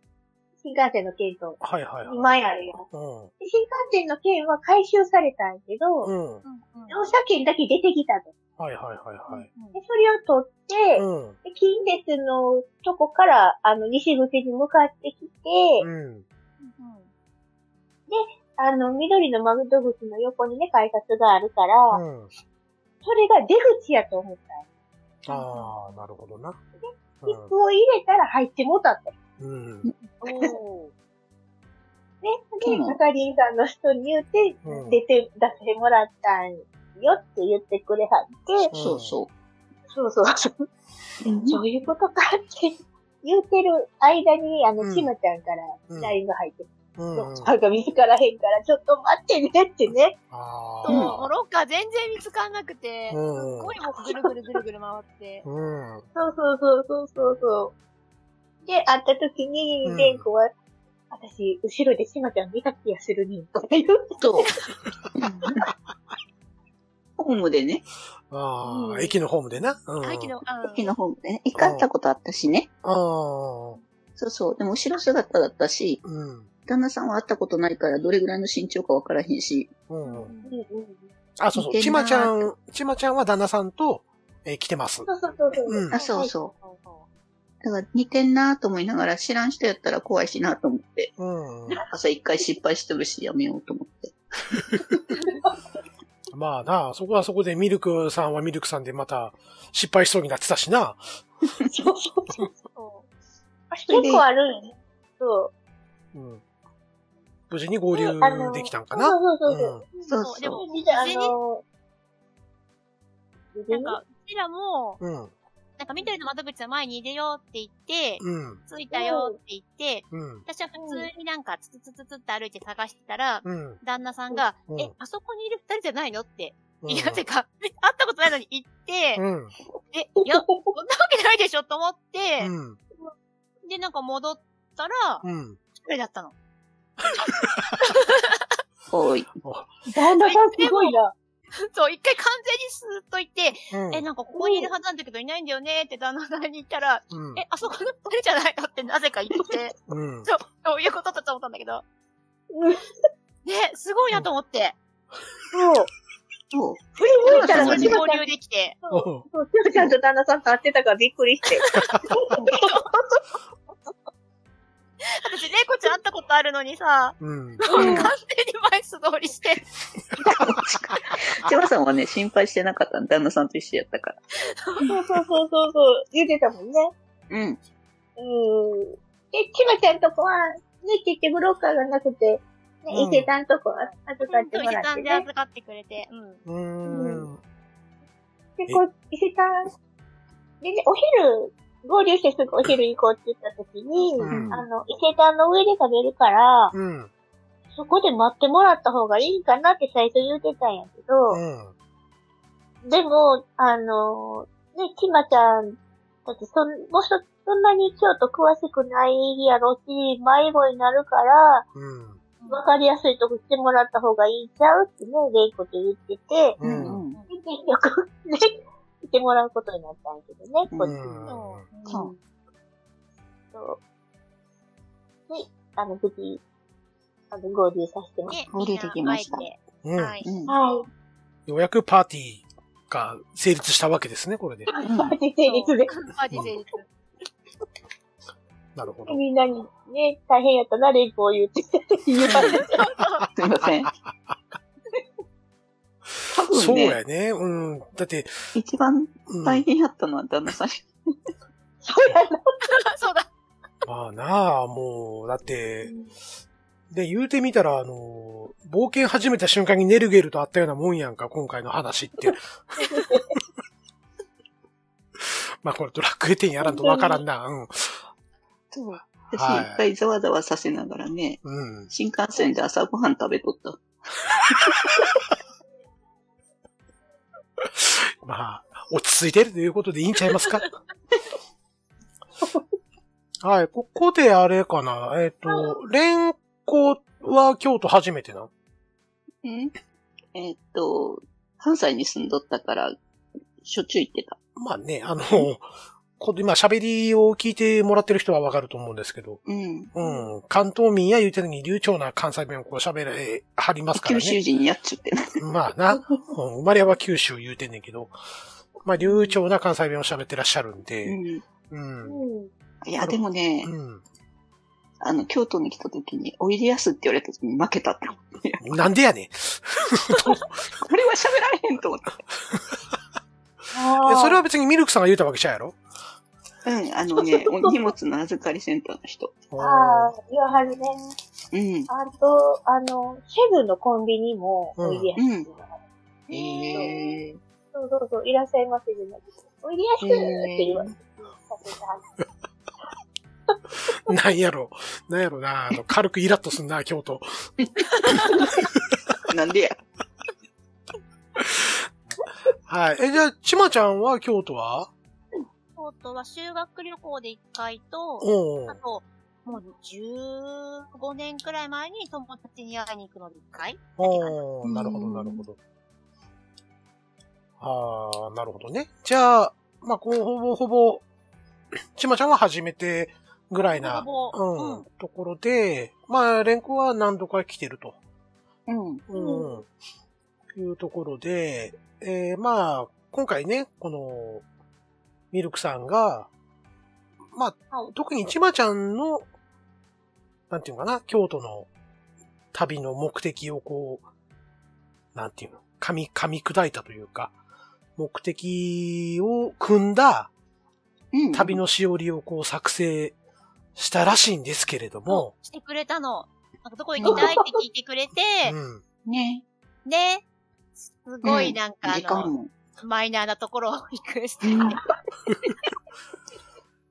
新幹線の券とはいはいはい。2枚あるよ。うん。で新幹線の券は回収されたんやけど、うん。乗車券だけ出てきたと。はいはいはいはい。で、それを取って、うん。で近鉄のとこから、あの、西口に向かってきて、うん。あの、緑の窓口の横にね、改札があるから、うん。それが出口やと思ったああ、なるほどな。切符を入れたら入ってもうたって。うん。おーね。で、うん係員さんの人に言って、うん出て、出してもらったんよって言ってくれはって、うんそうそそうそうそう。う。そういうことかって言ってる間に、あの、うんちまちゃんからうん LINE が入って、うん。なんか見つからへんから、ちょっと待ってねってね。あそう、ロッカー全然見つかんなくて、すっうんごいもうぐるぐるぐるぐる回ってあ。。うん。そうそうそうそうそうそう。で、会った時にうん、レンコは、私、後ろでちまちゃん見た気がするねん。とか言うそう。ホームでね、ああ、うん駅のホームでな。うん。駅の、うん駅のホームでね、行かったことあったしね。ああ。そうそう。でも後ろ姿だったし、うん。旦那さんは会ったことないからどれぐらいの身長かわからへんし、うん。うんうんあ、そうそう。ちまちゃん、ちまちゃんは旦那さんと、えー来てます。そうそうそうそう。うんあ、そうそう。だから似てんなと思いながら知らん人やったら怖いしなと思って、うん。朝一回失敗してるしやめようと思って。まあな、そこはそこでミルクさんはミルクさんでまた失敗しそうになってたしな。そうそうそう。結構あるんよね。そう。うん。無事に合流できたんかそな。うそうそうそう。そうそう。でも実はあの、う。なんか、うちらも、うん。なんか緑の窓口の前に入れようって言って、うん。着いたよって言って、うん。私は普通になんかツツツツツって歩いて探してたら、うん。旦那さんが、うんえ、あそこにいる二人じゃないの？って、うんいや、てか、会ったことないのに言って、うん。え、いや、そんなわけないでしょと思って、うん。で、なんか戻ったら、うん。一人だったの。おい。旦那さんすごいな。そう、一回完全にスーッといて、うん。え、なんかここにいるはずなんだけどいないんだよねって旦那さんに言ったら、うん。え、あそこの二人じゃない？のってなぜか言って、うん。そう、そういうことだと思ったんだけど。うんね、すごいなと思って。そう。そう。振り向いたら、そうち合流できて。そう、ちゃんと旦那さんと会ってたからびっくりして。私、レイコちゃん会ったことあるのにさ、うん。完全に前素通りして。千葉さんはね、心配してなかったの旦那さんと一緒やったから。そうそうそうそうそう、言ってたもんね。うん。うん。で、ちまちゃんとこは、ね、結局ロッカーがなくて、ね、うん伊勢丹とこ預かっても伊勢らってね。丹で預かってくれて。うん。うーん。で、こう、伊勢丹でね、お昼、合流してすぐお昼行こうって言った時に、うんあの、伊勢丹の上で食べるから、うん。そこで待ってもらった方がいいかなって最初言うてたんやけど、うん。でも、あの、ね、ちまちゃん、だってそん、もうそ、そんなに京都詳しくないやろし、迷子になるから、うん。わかりやすいとこしてもらった方がいいんちゃうってね、レイコと言ってて、う。うん結局、ね、してもらうことになったんやけどね、こっちに。うんそう。で、あの、無事、あの、合流させてもらっね、降りてきました。はい。ようやくパーティーが成立したわけですね、これで。うんマジ成立で。はい。パーティー成立。なるほど。みんなにね、大変やったな、レイコを言って、言われて。すいません。多分そうね、やね。うん。だって、一番うん、大変やったのは旦那さん。そうやな。そうだ。まあなあ、もう、だって、で、言うてみたら、あの、冒険始めた瞬間にネルゲルと会ったようなもんやんか、今回の話って。まあこれドラクエ10やらんとわからんな。うん。そう。私、はい一回ざわざわさせながらね、うん。新幹線で朝ごはん食べとった。まあ、落ち着いてるということでいいんちゃいますか？はい、ここであれかな？えっ、と、連行は京都初めてな。え？えーっと、関西に住んどったから、しょっちゅう行ってた。まあね、あの、こ今喋りを聞いてもらってる人はわかると思うんですけど、うん。うん、関東民や言うてるのに流暢な関西弁をこう喋れ、はりますから九州ね。人やっちゅってな。まあな、うん、生まれは九州言うてんねんけど、まあ流暢な関西弁を喋ってらっしゃるんうで、ん。うん、うん。いや、でもね、うん。あの、京都に来た時に、おいでやすって言われた時に負けたって思って。なんでやねん。これは喋られへんと思って。それは別にミルクさんが言うたわけちゃうやろうん、あのね、お荷物の預かりセンターの人。ああ、言わはるね。うん。あと、あの、セブンのコンビニも、おいでやすっていうのがあるええそうそうそう、いらっしゃいませじゃなくて、おいでやすって言われて、なんやろ。なんやろな。あの、軽くイラッとすんな、京都。なんでや。はい。え、じゃあ、ちまちゃんは京都は？京都は修学旅行で1回と、おあと、もう15年くらい前に友達に会いに行くので1回おおなるほど、なるほど。ああ、なるほどね。じゃあ、まあ、こう、ほぼほぼ、ちまちゃんは初めてぐらいな、ほぼうん、うんところで、まあ、連行は何度か来てると。うん。うん。いうところで、えー、まあ、今回ね、この、ミルクさんが、まあ、はい特にちまちゃんの、なんていうのかな、京都の旅の目的をこう、なんていうの、噛み、噛み砕いたというか、目的を組んだうん。旅のしおりをこう作成したらしいんですけれども、してくれたの。なんかどこ行きたいって聞いてくれて、うん。ね。で、すごいなんかあの。マイナーなところをリクエストうん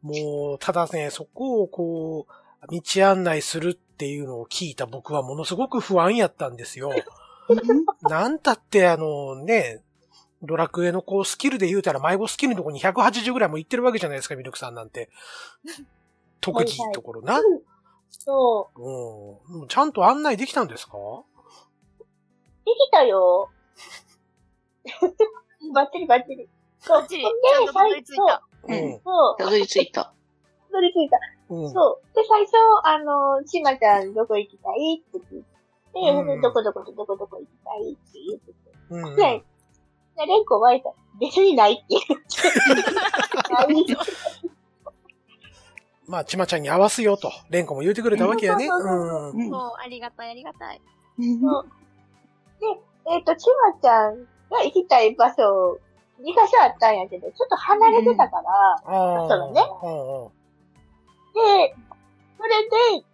もう、ただね、そこをこう、道案内するっていうのを聞いた僕はものすごく不安やったんですよ。なんたってあのね、ドラクエのこうスキルで言うたら迷子スキルのところに180ぐらいもいってるわけじゃないですか、ミルクさんなんて。特技ところな。そうん。ちゃんと案内できたんですか？う。できたよ。バッチリバッチリ。そう。バッチリちゃんとたどり着いた。うん。そう。たどり着いた。たどり着いた。うん。そう。で、最初、あの、ちまちゃんどこ行きたいって聞いて、うんどこどことどこどこ行きたいって言ってて。うん。で、でレンコ湧いた。別にないって言って。まあ、ちまちゃんに合わすよと、レンコも言うてくれたわけやね。そうそうそううん。うんそう、ありがたい、ありがたい。そうえっ、と、ちまちゃんが行きたい場所、2箇所あったんやけど、ちょっと離れてたから。そうだねうんうん。で、それで、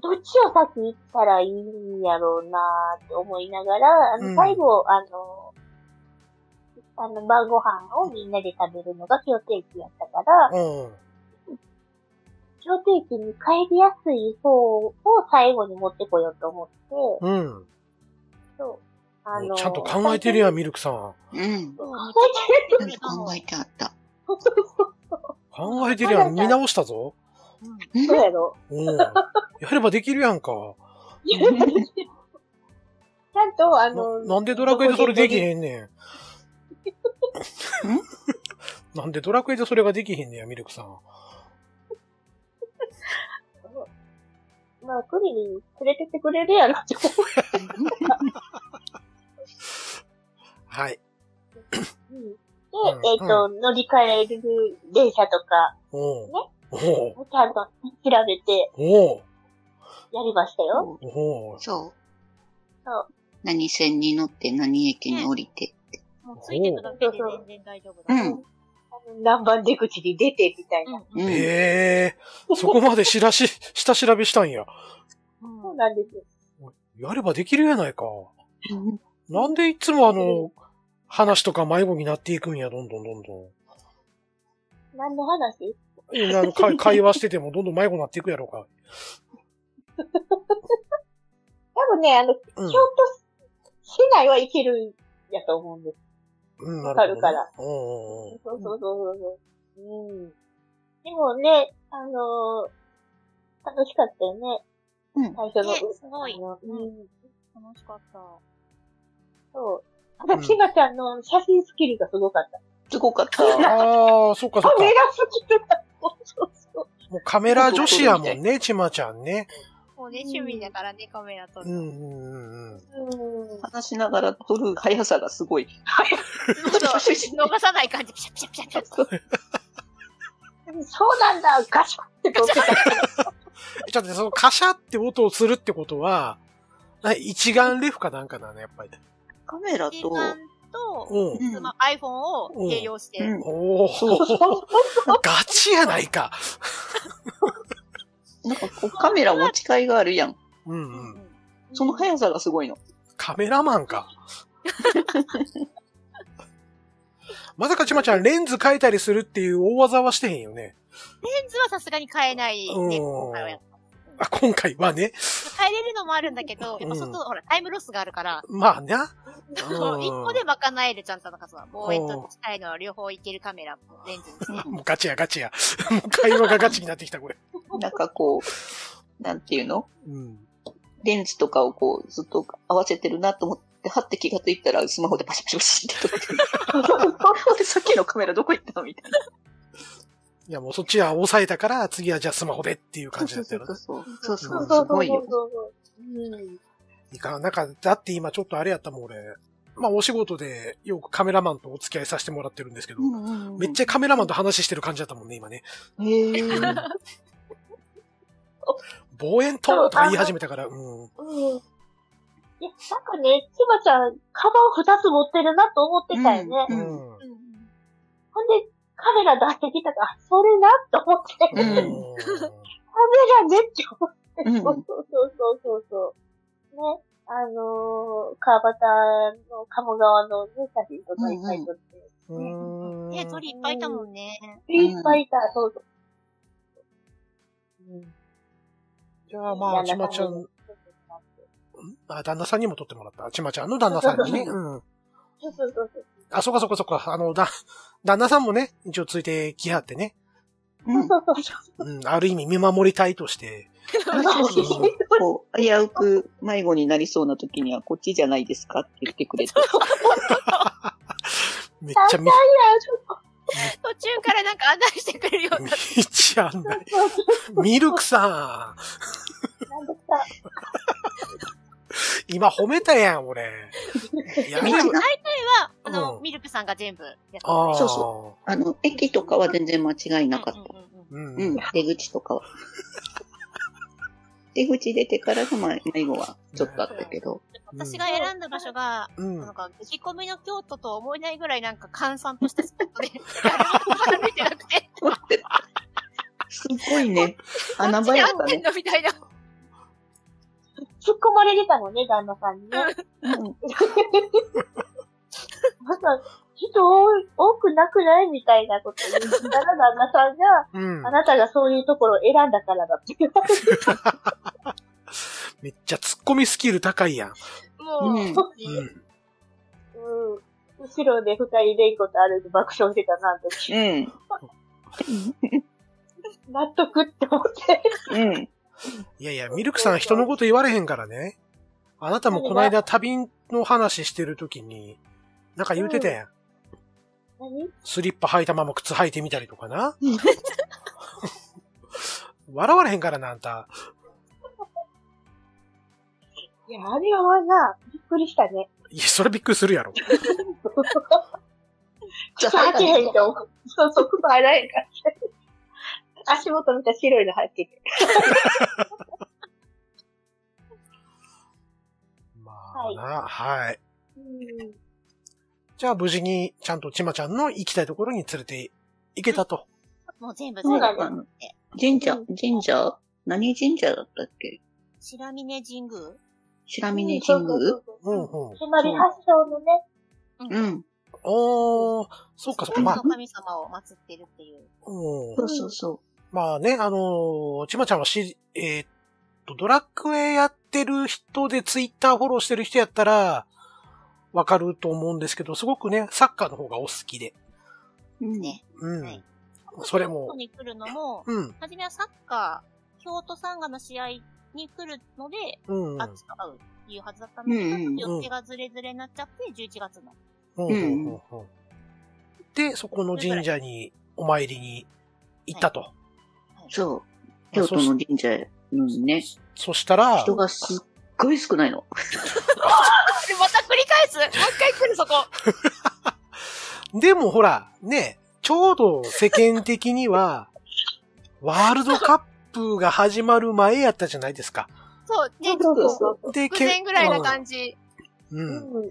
どっちを先行ったらいいんやろうなーって思いながら、あの、うん最後、あの、あの、晩ご飯をみんなで食べるのが協定期やったから、うん。協定期に帰りやすい方を最後に持ってこようと思って、うん。そう。あの、ちゃんと考えてるやん、ミルクさん。うん。考ちゃんと考えてあった。考えてるやん、見直したぞ。えてるそうやろ。うん。やればできるやんか。ちゃんと、あの、ななんでドラクエでそれできへんねん。なんでドラクエでそれができへんねや、ミルクさん。まあ、クリに連れてってくれるやろっ はい。う。うんで、うんえっ、と、乗り換える電車とか、ねおうちゃんと調べておうやりましたよ。おうそう。そう。何線に乗って何駅に降りて。もうついてくだけで全然大丈夫だ。うん。何番出口に出てみたいな。うん。うん。へえ、そこまでしらし、下調べしたんや。そうなんですよ。やればできるやないか。なんでいつもあの、話とか迷子になっていくんや、どんどんどんどん。何の話？いやあの会会話しててもどんどん迷子になっていくやろうか。多分ね、あの、うんち。ゃんとしないはいけるんやと思うんです。うん、わかるから。うんうんうん。そうそうそうそう。うん。でもね、あのー楽しかったよね。うん。最初の。ねすごいあのうん。楽しかった。そう。あと、ちまちゃんの写真スキルがすごかった。すごかった。ああ、そっかそっかカメ。ラスキルが、そうそうそう。もうカメラ女子やもんね、ちまちゃんね。もうね、趣味だからね、カメラ撮る。うんうんうん。話しながら撮る速さがすごい。そう逃さない感じ、ピシャピシャピシャピシャ。そうなんだ、ガシャって撮ってた。ちょっと待って、そのカシャって音をするってことは、な一眼レフかなんかだね、やっぱり。カメラと、と、うん。iPhone を併用して、うんおお、ガチやないか。なんかこうカメラ持ち替えがあるやん。うんううんん。その速さがすごいの。カメラマンか。まさかちまちゃんレンズ変えたりするっていう大技はしてへんよね。レンズはさすがに変えないね、うん今回はやった。あ、今回はね。変えれるのもあるんだけど、やっぱ外、ほら、タイムロスがあるから、まあな。一うん個で賄えるちゃんとなんかさ、望遠と近いのは両方いけるカメラ、レンズにして。もうガチやガチや。もう会話がガチになってきた、これ。なんかこう、なんていうの？うん。レンズとかをこうずっと合わせてるなと思って、はって気がついたらスマホでパシャパシャパシャって撮ってる。でさっきのカメラどこ行ったの？みたいな。いや、もうそっちは抑えたから、次はじゃあスマホでっていう感じだったよな。そうそうそう。そうそう、すごいよ。そうん。いかん、なんか、だって今ちょっとあれやったもん、俺。まあ、お仕事でよくカメラマンとお付き合いさせてもらってるんですけど、めっちゃ。ゃカメラマンと話してる感じだったもんね、今ね。へー望遠ととか言い始めたから、うん。うん。いや、なんかね、ちばちゃん、カバン二つ持ってるなと思ってたよね。ううんん。うんほんで、カメラ出してきたから、あそれなと思って、うんカメラねって思って、うんそうそうそうそうそう。ね、あのー、川端の鴨川のね、写真とかいっぱい撮って、うん。ね、鳥いっぱいいたもんね。いっぱいいた、そうそう。うん。じゃあまあ、ちまちゃん、あ、旦那さんにも撮ってもらった。ちまちゃんの旦那さんにね。うん。そうそうそうそう。あ、そっかそっかそっか。あの、だ、旦那さんもね、一応ついてきはってね。うん。そうん、ある意味見守りたいとして。こう、危う。く迷子になりそう。な時には、こっちじゃないですかって言ってくれて。めっちゃみ、途中からなんか案内してくれるよう。になっめっちゃ案内。ミルクさ、ん。今褒めたやん、俺。いや、でもみんな、た。あの、うんミルクさんが全部やって。そうそあの、駅とかは全然間違いなかった。うん。ううんん。出口とかは。出口出てからの迷迷子はちょっとあったけど。私が選んだ場所が、うんなんか、打ち込みの京都とは思えないぐらいなんか閑散としたスポットで、誰も歩いてなくて、すごいね。穴場やったね。のみたいな。突っ込まれてたのね、旦那さんにね。うん また、ち人多くなくないみたいなこと言ったら旦那さんが、うんあ。なたがそういうところを選んだからだって言。めっちゃ突っ込みスキル高いやん。もう、うん。後ろで二人でいいことあるで爆笑してたな、と。うん。納得って思って。うん。いやいや、ミルクさん人のこと言われへんからね。あなたもこの間旅の話してる時に、なんか言うてたやん。何？スリッパ履いたまま靴履いてみたりとかな。笑われへんからな、あんた。いや、あれはな、びっくりしたね。いや、それびっくりするやろ。ちょっと履け へんと思う。そうそう、靴洗えへんから。足元見たら白いの履いてて。まあな、はい。うん。じゃあ無事にちゃんとちまちゃんの行きたいところに連れて行けたと。もう全部そうだ全部。あの神社うん、神社何神社だったっけ？白峰神宮白峰神宮？そうんそううん。つまり発祥のね、うん。おー、そっかそっか。ま神様を祀ってるっていう。うんそうそうそまあね、あのーちまちゃんはし、えーっと、ドラクエやってる人でツイッターフォローしてる人やったら、わかると思うんですけど、すごくね、サッカーの方がお好きで。う。うん。ね。うん。はいそれも京都、に来るのも、うん、初めはサッカー、京都サンガの試合に来るので、うん、うんあっちと会うっていうはずだったんだけど、うんうん予定がずれずれになっちゃって、11月になっうんうんうんうんで、そこの神社にお参りに行ったと。そう。京都の神社にね、そしたら、人がすっごい少ないの。た。また繰り返す？もう一回来るそこ でもほら、ね、ちょうど世間的には、ワールドカップが始まる前やったじゃないですか。そう、で、そうそうそう。で、直前ぐらいな感じ。う。うんん。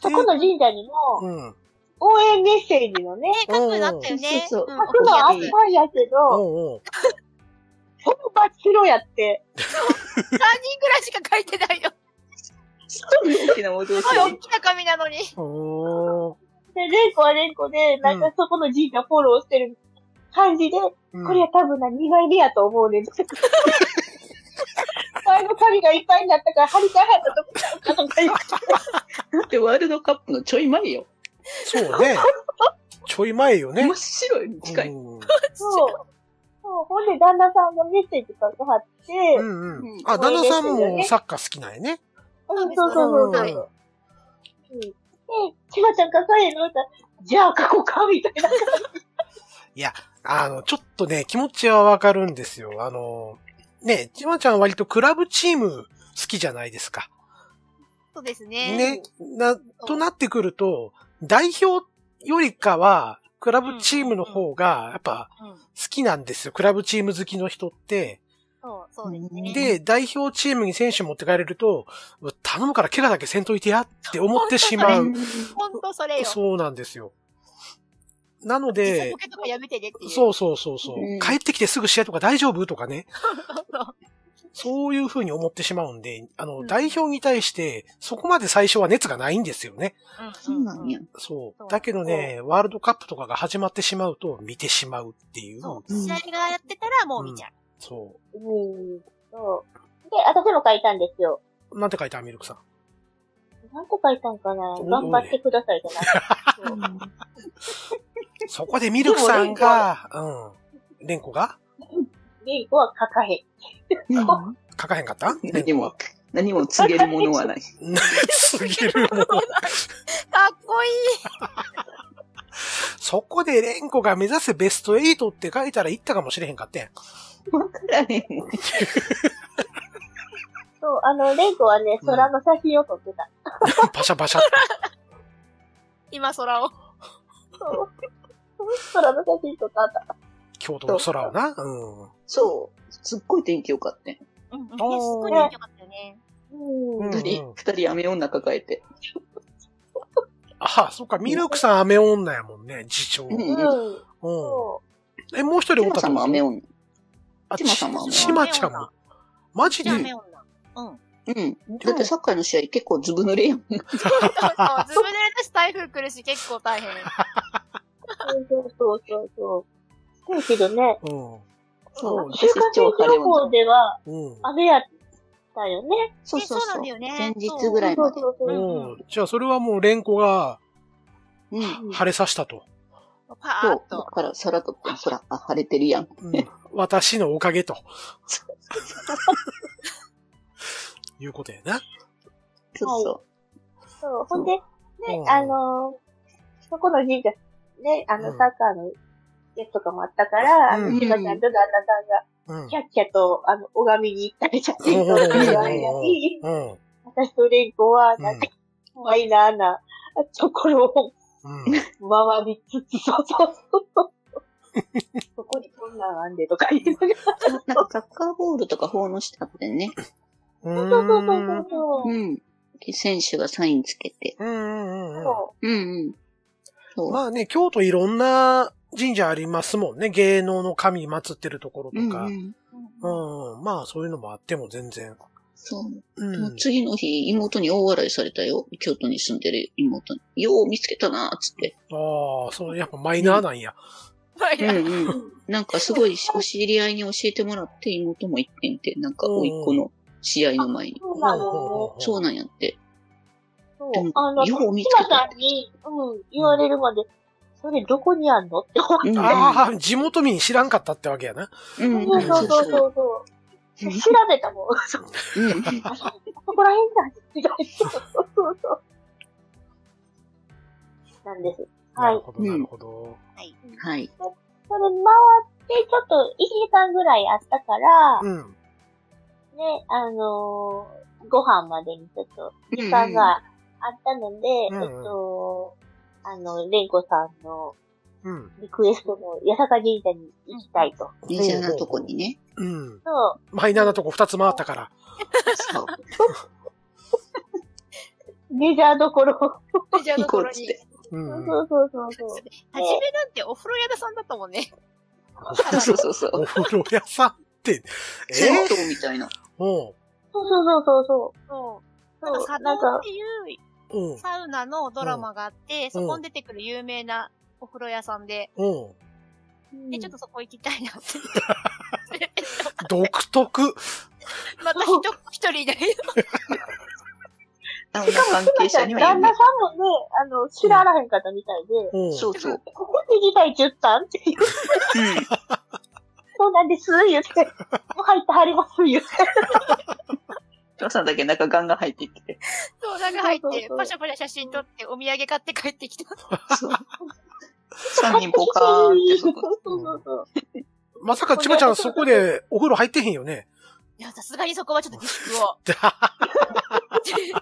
そこの神社にも、うん。応援メッセージのね、ね、書くなったよね。そうそうそうん書くのあったんやけど、ほんま白やって、3人ぐらいしか書いてないよ。すごい大きなお堂すごい大きな紙なのに。で、レンコはレンコで、なんかそこの神社フォローしてる感じで、うんこれは多分な、2枚目やと思うねん。あの紙がいっぱいになったから、貼り替えはったとこちゃうかとか言って。だってワールドカップのちょい前よ。そうね。ちょい前よね真っ。白いに近い。うんそう。そう、ほんで旦那さんがメッセージ書いてはって、ううん、んうんうん。あ、旦那さんもサッカー好きなんやね。そうそうそうそう。はいうん。で、ちまちゃん書かへんのって言った？らじゃあ書こうか、みたいな。あの、ちょっとね、気持ちはわかるんですよ。あの、ね、ちまちゃんは割とクラブチーム好きじゃないですか。そうですね。ね。な、となってくると、代表よりかは、クラブチームの方が、やっぱうん。好きなんですよ。クラブチーム好きの人って。そう、そうですね。で、代表チームに選手持って帰れると、頼むから怪我だけせんといてやって思ってしまう。ほんとそれよ。そうなんですよ。なの時で。そうそうそうそう、うん帰ってきてすぐ試合とか大丈夫とかね。そうそういう風に思ってしまうんで、あの、うん代表に対して、そこまで最初は熱がないんですよね。そうなんや。。そうだけどね、ワールドカップとかが始まってしまうと、見てしまうっていう。そう。試合がやってたらもう見ちゃう。そうん。そう。で、私も書いたんですよ。う。なんて書いたミルクさん？なんて書いたんかな？お頑張ってくださいじゃない。そこでミルクさんが、うん。レンコが？レイコは書かへん。うん書かへんかった？何も、何も告げるものはない。すぎるもの。かっこいい。そこでレンコが目指せベスト8って書いたら行ったかもしれへんかってん。わからへん。そう、あの、レイコはね、うん空の写真を撮ってた。パシャパシャって。今空を。そう。空の写真撮ったあった。京都の空をな。うん。そう。すっごい天気良かったよ。うんうん。ね、すおーごい良かったよね。二人、二人雨女抱えて。あ、そっか、ミルクさん雨女やもんね、次長。うんうん。え、もう一人おったさんも雨女。女。あ、ちまさんも雨女ちまちゃんも。マジで？雨女。うん。うん。だってサッカーの試合結構ずぶ濡れやん。そ うそう、ずぶ濡れだし台風来るし結構大変。そうそうそうそう。だけどね、うん。そう。週間天気予報ではうん。雨やったよね。そうそうそう。そうなんだよね前日ぐらいまで。そうそうそう。うん。じゃあそれはもうレンコがうん。晴れさしたと。そうパーッ。と。だから空とほら、あ、晴れてるやん。うん。私のおかげと。いうことやな。そうそそう。ほんで、ねう、んあのー、そこの神社、ね、あの、うんサッカーのやつとかもあったから、あの、うんちかちゃんと旦那さんが、キャッキャと、あの、拝みに行ったり写真撮ってる間に、うん。私とレンコは、なんか、マイナーなところをうん。回りつつ、そうそうそう。そこにこんなんあんでとか言いながら。なんかサッカーボールとか奉納してあってね。う。そうそうそうそう。うん。選手がサインつけて。うんうんうん。そうんうん。そう。まあね、京都いろんな神社ありますもんね。芸能の神祀ってるところとか。うんううん。ん。まあそういうのもあっても全然。そう。うもう次の日、妹に大笑いされたよ。京都に住んでる妹に。よう見つけたな、つって。ああ、そう、やっぱマイナーなんや。うんうん。なんかすごいお知り合いに教えてもらって妹も行ってみて、なんか甥っ子の試合の前に。そうな。そうなんやって。そう。あの、よう見つけ島たさんに、うん、言われるまで、それどこにあんの？って思って。うんああ、地元民知らんかったってわけやな。うんそうそうそうそうそう。調べたもん。そううん。あそこら辺だ。みたいな。そうそうそう。なんです。はないる。ほど、なるほど。はい。それ回って、ちょっと1時間ぐらいあったから、うん。ね、あのーご飯までにちょっと時間があったので、うんうんえっと、あの、レンコさんのうん。リクエストの八坂神社に行きたいと。メジャーなとこにね。うん。そう。マイナーなとこ二つ回ったから。そう。メジャーどころ。じゃあ、行ところに。て。うん。そうそうそうそう。はじめなんてお風呂屋さんだったもんね。そうそうそう。お風呂屋さんって、え銭湯みたいな。もそうそうそうそうそう。そう。そうなんか、なんか佐藤っていう。サウナのドラマがあって、そこに出てくる有名なお風呂屋さんで、うん。で、ちょっとそこ行きたいなって。独特。また一一人で。サウナ関係者には言うね旦那さんもね、あの、知ららへんかったみたいで、うん。そうそう。ここに行きたいって言ったんって言う。うん。そうなんです、言って。もう入ってはります、言って。父さんだけ中ガンガン入ってきて。そう、中入って、パシャパシャ写真撮って、お土産買って帰ってきた。そう。三人ポカーンってそこ。まさか千葉ちゃんそこでお風呂入ってへんよね。いや、さすがにそこはちょっと自粛を、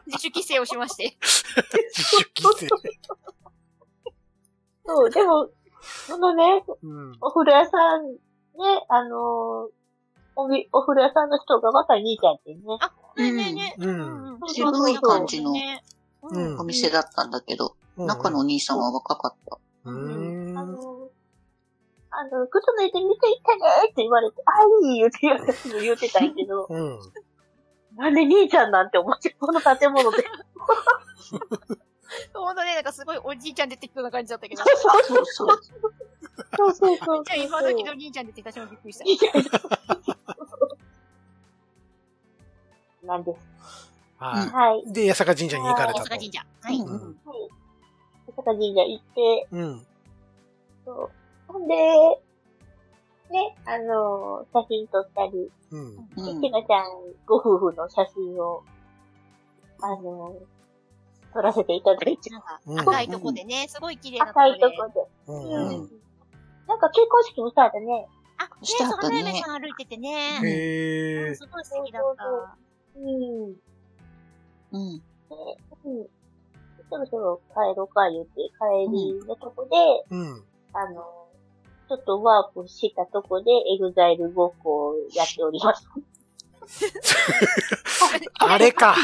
自主規制をしまして。自主規制。そう、でも、そのね、うん。お風呂屋さん、ね、あのーおみ、お風呂屋さんの人がまた兄ちゃんっていうね。あ、ねえねえねえ。うん。渋い感じのねうんお店だったんだけど、中のお兄さんは若かった。うーん。あのーあの、靴脱いで見ていったねって言われて、あ、いい言うて私も言うてたんやけど、うん。なんで兄ちゃんなんて思って、この建物で。ほんとね、なんかすごいおじいちゃん出てきそうな感じだったけど。そうそうそう。そうそうそう。じゃあ今時の兄ちゃん出て私もびっくりした。なんです。ははい。い。で、八坂神社に行かれたと。大阪神社。はい。うんうん。八坂神社行って、うん。そう。ほんで、ね、あのー写真撮ったり、うん。うんひ。なちゃんご夫婦の写真を、あのー撮らせていただいて、うん赤いとこでね、すごい綺麗なとこで。赤いとこで。う。うんうんん。なんか結婚式もされたね。あ、ね、あったねそう花嫁さん歩いててね。へえ。すごい素敵だった。うん。うん。うん。そろそろ帰ろうか言って、帰りのとこで、うん。あの、ちょっとワープしたとこで、 EXILEごっこをやっております。あれか。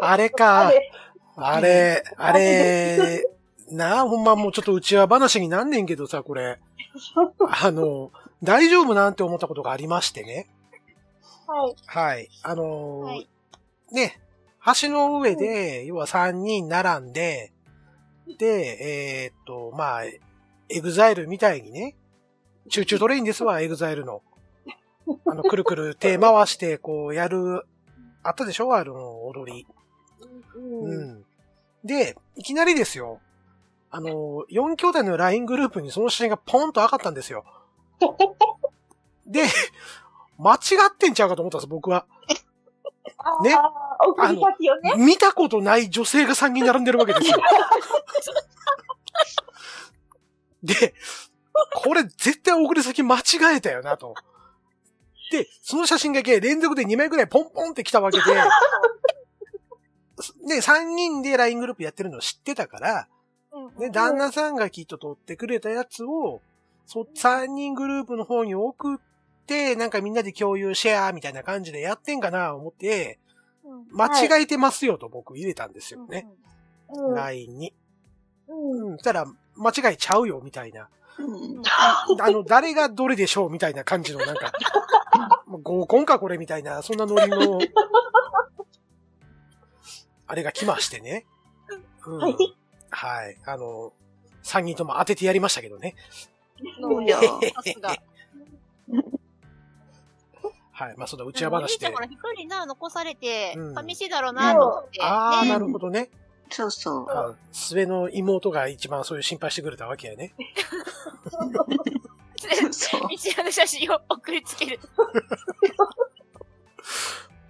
あれあか。れあれ、あれ、なあ、ほんまもうちょっと内輪話になんねんけどさ、これ。あの、大丈夫なんて思ったことがありましてね。はい。はい。あのーはいね、橋の上で、要は3人並んで、で、えーっと、まあ、 EXILEみたいにね、 Choo Choo TRAINですわ、EXILEの。あの、くるくる手回して、こう、やる、あったでしょ？あの、踊り。うん。うん。で、いきなりですよ。あの、4兄弟の LINE グループにその写真がポンと上がったんですよ。で、間違ってんちゃうかと思ったんです、僕は。ね送り。見たことない女性が3人並んでるわけですよ。で、これ絶対送り先間違えたよなと。で、その写真だけ連続で2枚ぐらいポンポンって来たわけで、で、3人で LINE グループやってるのを知ってたから、で、旦那さんがきっと撮ってくれたやつを、そ、3人グループの方に送って、なんかみんなで共有シェアみたいな感じでやってんかな思って、間違えてますよと僕入れたんですよね。うん。LINE に。うん。したら、間違えちゃうよみたいな。うんあの、誰がどれでしょうみたいな感じのなんか、合コンかこれみたいな、そんなノリの、あれが来ましてね。うん。はいはい。あの、3人とも当ててやりましたけどね。はい。まあ、そんな内輪話で。だ。から一人な、残されてうん、寂しいだろうなと思って。ああ、ね。なるほどね。そうそう。あ末の妹が一番そういう心配してくれたわけやね。そう。見知らぬ写真を送りつける。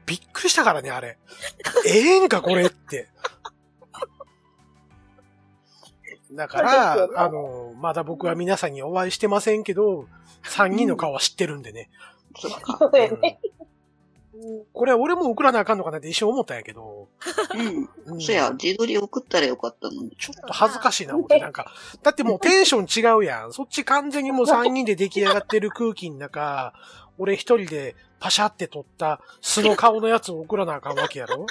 びっくりしたからね、あれ。ええんか、これって。だから、あの、まだ僕は皆さんにお会いしてませんけど、3人の顔は知ってるんでね。そうやね。うんこれ俺も送らなあかんのかなって一瞬思ったんやけど、うん。うんそや、自撮り送ったらよかったのに。ちょっと恥ずかしいな、思って、なんか。だってもうテンション違うやん。そっち完全にもう3人で出来上がってる空気の中、俺一人でパシャって撮った素の顔のやつを送らなあかんわけやろ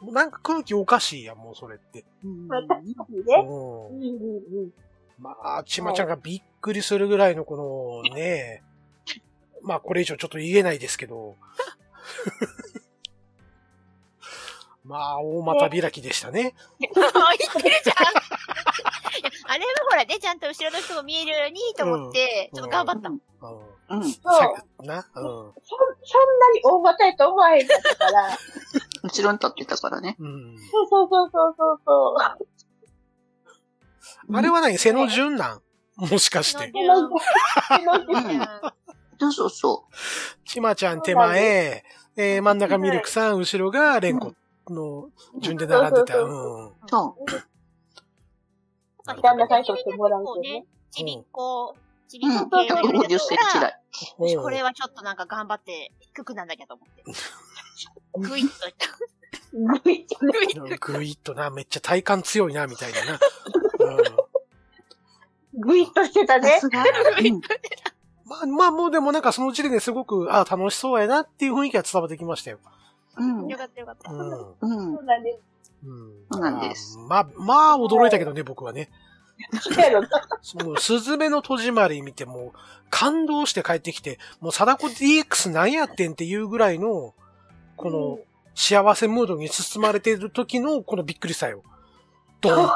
もうなんか空気おかしいやん、もうそれって。まあ、確かにうね。んうんうんうん。まあ、ちまちゃんがびっくりするぐらいのこの ね、まあこれ以上ちょっと言えないですけど、まあ大股開きでしたね。言ってるじゃん。あれはほらね、ちゃんと後ろの人が見えるようにと思って、うんちょっと頑張った。うん。うん。そうさな、うん。そ、そんなに大股やと思わへんかったから。後ろに立ってたからね。うん。そうそうそうそうそうそう。あれは何？背の順なん？もしかして。手の手のうんそうそうそちまちゃん手前、えー真ん中ミルクさん、後ろがレンコの順で並んでた。そううん。う。そ旦那さんに撮ってもらうとね。ちびっこ、ちう。びっうん。こ系の150センチ台。うんこれはちょっとなんか頑張って低くなんなきゃと思って。グイッといった。グイッとね。グイッと。ぐいっとな、めっちゃ体幹強いな、みたいなな。うんグイッとしてたねさ。すが。うん。まあ、まあもうでもなんかその時点ですごく、あ楽しそうやなっていう雰囲気が伝わってきましたよ。うん。よかったよかった。うん。うんそ。うなんです。うん。そうなんですまあ、まあ驚いたけどね、僕はね。そうやろな。その、スズメの戸締まり見ても、感動して帰ってきて、もう、貞子 DX 何やってんっていうぐらいの、この、幸せムードに包まれている時の、このびっくりさよ。ドン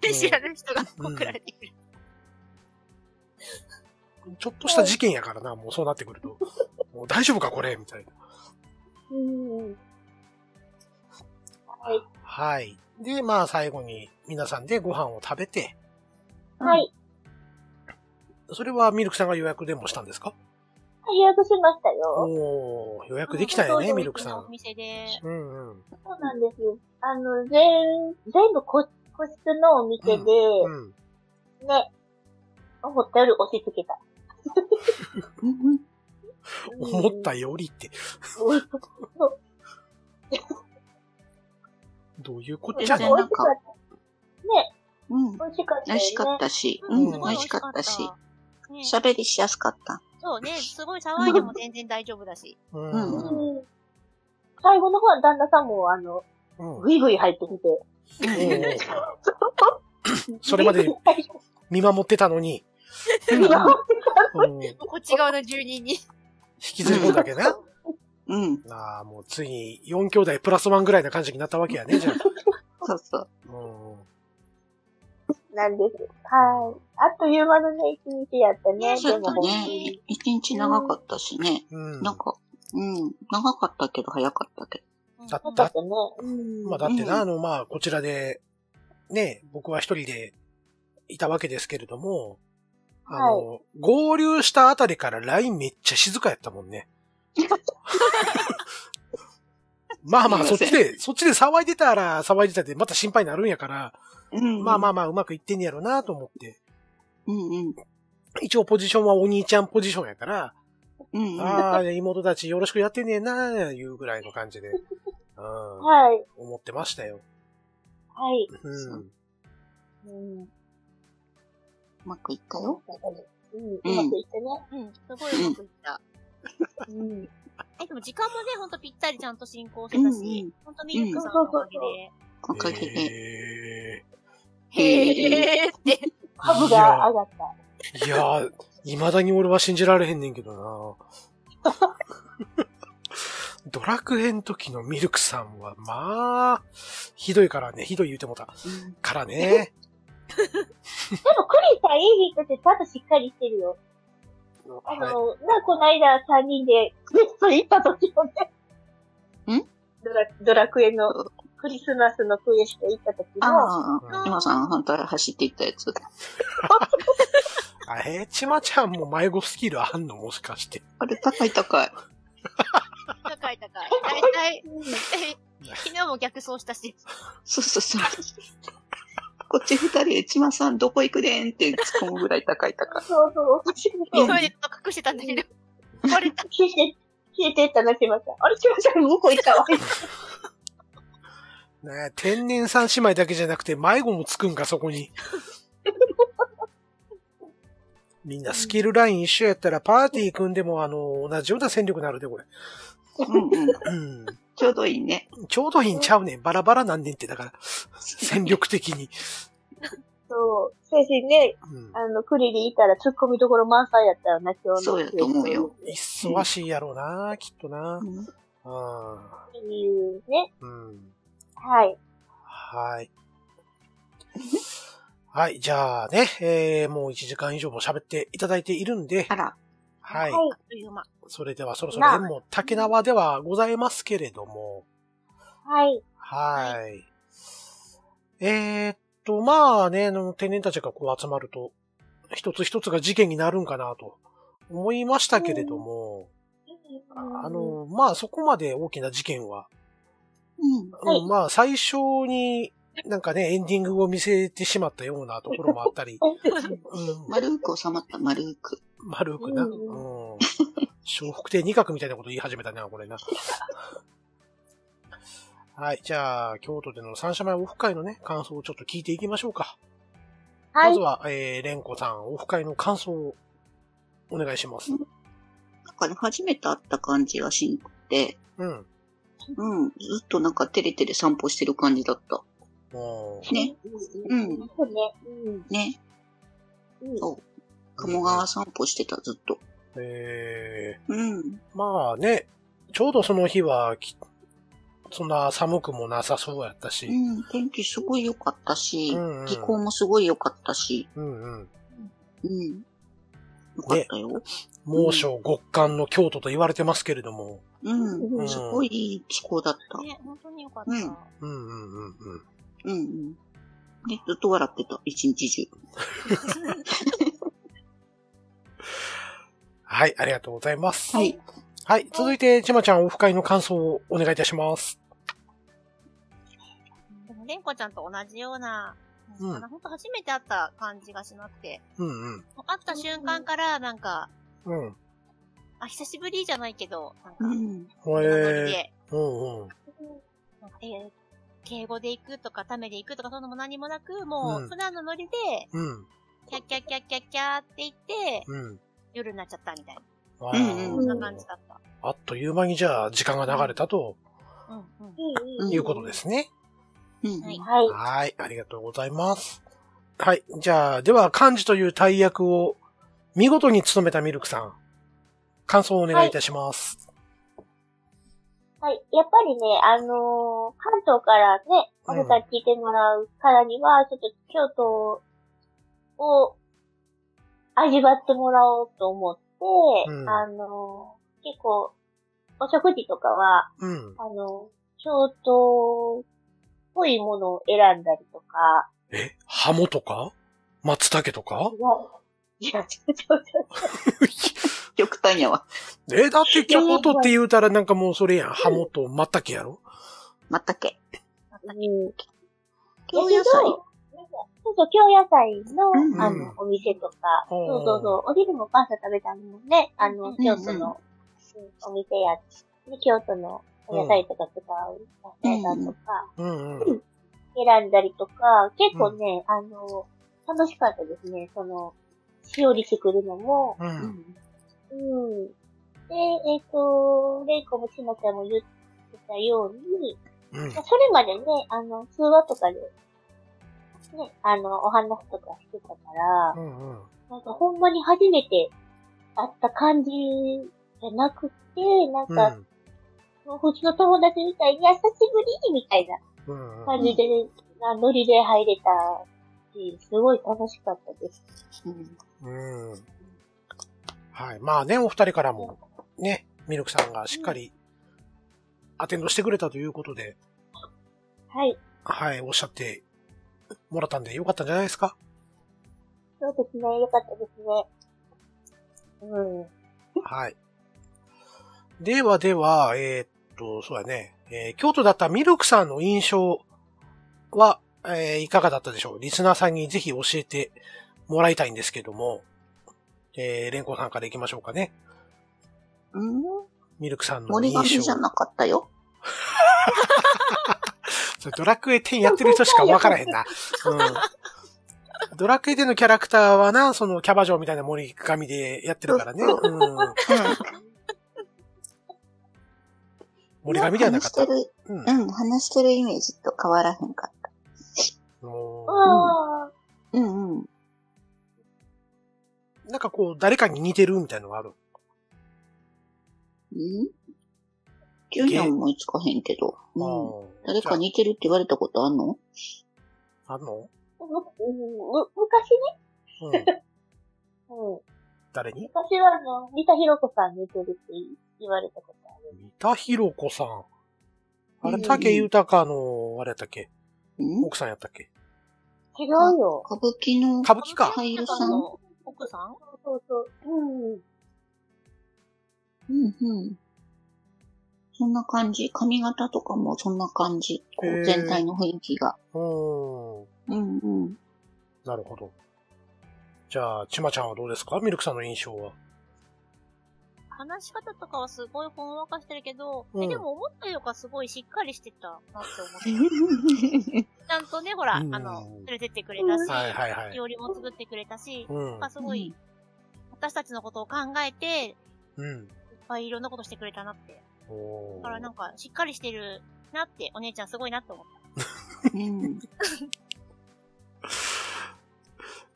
知らぬ人が送られてくる。ちょっとした事件やからな、もうそうなってくると。もう大丈夫かこれみたいな。うんうん。はい。はい。で、まあ最後に皆さんでご飯を食べて、はい。それはミルクさんが予約でもしたんですか？予約しましたよ。おー、予約できたよね、うんミルクさん。お店で。うんうん。そうなんです。あの、全、全部個個室のお店で、うん。ね、思ったより押し付けた。うん思ったよりって、うん。どういうこっ全ちゃね然なんかうん。美味しかったよね。美味しかったし、ううん美味しかったし、ね喋りしやすかった。そうね、すごい騒いでも全然大丈夫だし。う。うんうん。最後の方は旦那さんも、あの、うん。ぐいぐい入ってきて。う んそれまで見守ってたのに、こっち側の住人に。きずり込んだけどな。うん。ああ、もうついに4兄弟プラス1ぐらいな感じになったわけやね、じゃ そうそう。あ。うんなんです。はい。あっという間のね、一日やったね。そうだねに。。一日長かったしね。うん。なんか、うん。長かったけど早かったけだよかったね。うん。まあだってな、うんあの、まあ、こちらで、ね、僕は一人でいたわけですけれども、あの、合流したあたりから LINE めっちゃ静かやったもんね。まあまあ、そっちで、そっちで騒いでたら騒いでたでまた心配になるんやから、ど。うん。まあまあまあうまくいってんやろうなと思って。うんうん。一応ポジションはお兄ちゃんポジションやから、うんうん。ああ、妹たちよろしくやってねえなーいうぐらいの感じで、うん、はい。思ってましたよ。はい。うん。うん。うまくいったよ。うん。うまくいったね。うん、すごいうまくいった。うん。え、でも時間もね、ほんとぴったりちゃんと進行してたしん、ほんとミルクさんのおかげで、おかげで。へへーって。株が上がった。ーいやー、未だに俺は信じられへんねんけどな ドラクエの時のミルクさんは、まあ、ひどいからね、ひどい言うてもた。うんからね。でも、クリさんいい人ってちゃんとしっかりしてるよ。あはいの、な、この間3人でクリスマス行った時もね。ん？ドラ、ドラクエのクリスマスのクエスト行った時も、ああ、今さん、反対走っていったやつ。あえー、ちまちゃんも迷子スキルあんの？もしかして。あれ、高い高い。高い高い。だいたい、うん昨日も逆走したし。そうそうそう。こっち二人で、ちまさんどこ行くでんって突っ込むぐらい高い高い。そうそう。うんトイレと隠してたんだけど。バレた。消えて、消えてったな、ちまちゃん。あれ、ちまちゃん向こう行ったわ。ね天然三姉妹だけじゃなくて迷子もつくんか、そこに。みんなスキルライン一緒やったらパーティー組んでもあの、同じような戦力になるで、これ。うんうん。うん。ちょうどいいね。ちょうどいいんちゃうねん。バラバラなんねんって、だから、戦力的に。そう。先生ね、うん。あの、クリリいたら突っ込みどころ満載やったよな、今日の。そうやと思うよ。忙しいやろうな、きっとな。うんあっていうね。うん。はい。はい。はい、じゃあね、えー、もう1時間以上も喋っていただいているんで、あら。はい。という間。それではそろそろ縁も竹縄ではございますけれども、はい。はい。えー、っと、まあね、あの、天然たちがこう集まると、一つ一つが事件になるんかなと思いましたけれども、あの、まあそこまで大きな事件は、うん。はいうんまあ最初になんかね、エンディングを見せてしまったようなところもあったり、うん、丸く収まった、丸く。丸くな、ううんん。笑福亭二角みたいなこと言い始めたな、これな。はい。じゃあ、京都での三社前オフ会のね、感想をちょっと聞いていきましょうか。はいまず。は、えー、レンコさん、オフ会の感想をお願いします。なんかね、初めて会った感じがしんくて、うん。うん。ずっとなんかテレテレ散歩してる感じだった。ね。うん。そうね。うん。ね。うん。そう。鴨川散歩してた、ずっと。えうん。ー、まあね、ちょうどその日はき、そんな寒くもなさそうやったし、うん。天気すごい良かったし、うんうん気候もすごい良かったし、うんうん。うん。良かったよ。猛暑極寒の京都と言われてますけれども、うん。うんすごいいい気候だった。ね、本当によかった。うんうんうんうんうん。うんうん。で、ずっと笑ってた、一日中。はい、ありがとうございます。はい。はい、続いて、ちまちゃんオフ会の感想をお願いいたします。でも、レンコちゃんと同じような、うんなんかなほんと初めて会った感じがしなくて、うんうん。会った瞬間から、なんか、うん。あ、久しぶりじゃないけど、なんか、うん。ノリへで、え。うんうん。なんかえー敬語で行くとか、ためで行くとか、そういうのも何もなく、もうんう、普段のノリで、うん。キャッキャッキャッキャッキャーって言って、うん。夜になっちゃったみたいな。あうんーうんそんな感じだった。あっという間にじゃあ時間が流れたと。いうことですね。うん。はいはい。はい、ありがとうございます。はい、じゃあ、では、漢字という大役を見事に務めたミルクさん、感想をお願いいたします。はい。やっぱりね、あのー関東からね、おうん二人聞いてもらうからには、ちょっと京都を味わってもらおうと思って、うんあのー結構、お食事とかは、うん。あの、京都っぽいものを選んだりとか、えハモとか？松茸とか？いや、いや、ちょ、ちょ、ちょ、極端やわ。え、だって京都って言うたらなんかもうそれやん。ハモと松茸やろ？まったけ。うん。京野菜そうそう、京野菜の、うんあの、お店とか、う。んそうそうそう、お昼もパンサ食べたのもね、あの、ん京都の、うんお店や、ね、京都のお野菜とか使う野菜さんとか、うんうん。選ん。だりとか、結構ね、あの、楽しかったですね、その、しおりしてくるのも、う。うん。ん。うん。で、えっ、と、レイコもしまちゃん。も言ってたように、うん。それまでね、あの、通話とかで、ね、あの、お話とかしてたから、うんうん。なんかほんまに初めて会った感じじゃなくて、なんうか、う普通の友達みたいに、久しぶりみたいなうん感じで、なノリで入れたし、すごい楽しかったです。うん。うん。はい。まあね、お二人からも、ね、ミルクさんがしっかりアテンドしてくれたということで、はい。はい、おっしゃってもらったんでよかったんじゃないですか？そうですね。よかったですね。うん。はい。ではでは、えーっと、そうやね、えー京都だったミルクさんの印象は、えーいかがだったでしょう？リスナーさんにぜひ教えてもらいたいんですけども、えー、レンコさんから行きましょうかね。うん？ミルクさんの森印象。神じゃなかったよ。それドラクエ10やってる人しか分からへんな。うん。ドラクエ10のキャラクターはな、そのキャバ嬢みたいな森神でやってるからね。うん。うん。森神ではなかった。話してる、うんうん、話してるイメージと変わらへんかった。もああ、うんうん。うなんかこう、誰かに似てるみたいなのがある？うん急には思いつかへんけど。うん。誰か似てるって言われたことあんの？あんの？む、う昔ね。うん。うん。誰に？昔はあの、三田寛子さんに似てるって言われたことある。三田寛子さん。あれ、うん竹豊の、あれやったっけ？うん？奥さんやったっけ？違うよ。歌舞伎の歌舞伎か。俳優さん？の奥さん？そうそう。うん。うんうん。そんな感じ。髪型とかもそんな感じ。こう全体の雰囲気が。うーん。うんうん。なるほど。じゃあ、ちまちゃんはどうですか？ミルクさんの印象は。話し方とかはすごいほんわかしてるけど、うんえ、でも思ったよりかすごいしっかりしてたなって思って。ちゃんとね、ほら、あうんの、連れてってくれたし、はいはいはい。料理も作ってくれたし、うんまあ。すごい、私たちのことを考えて、いっうん。ぱいいろんなことしてくれたなって。おだからなんか、しっかりしてるなって、お姉ちゃんすごいなって思っうん。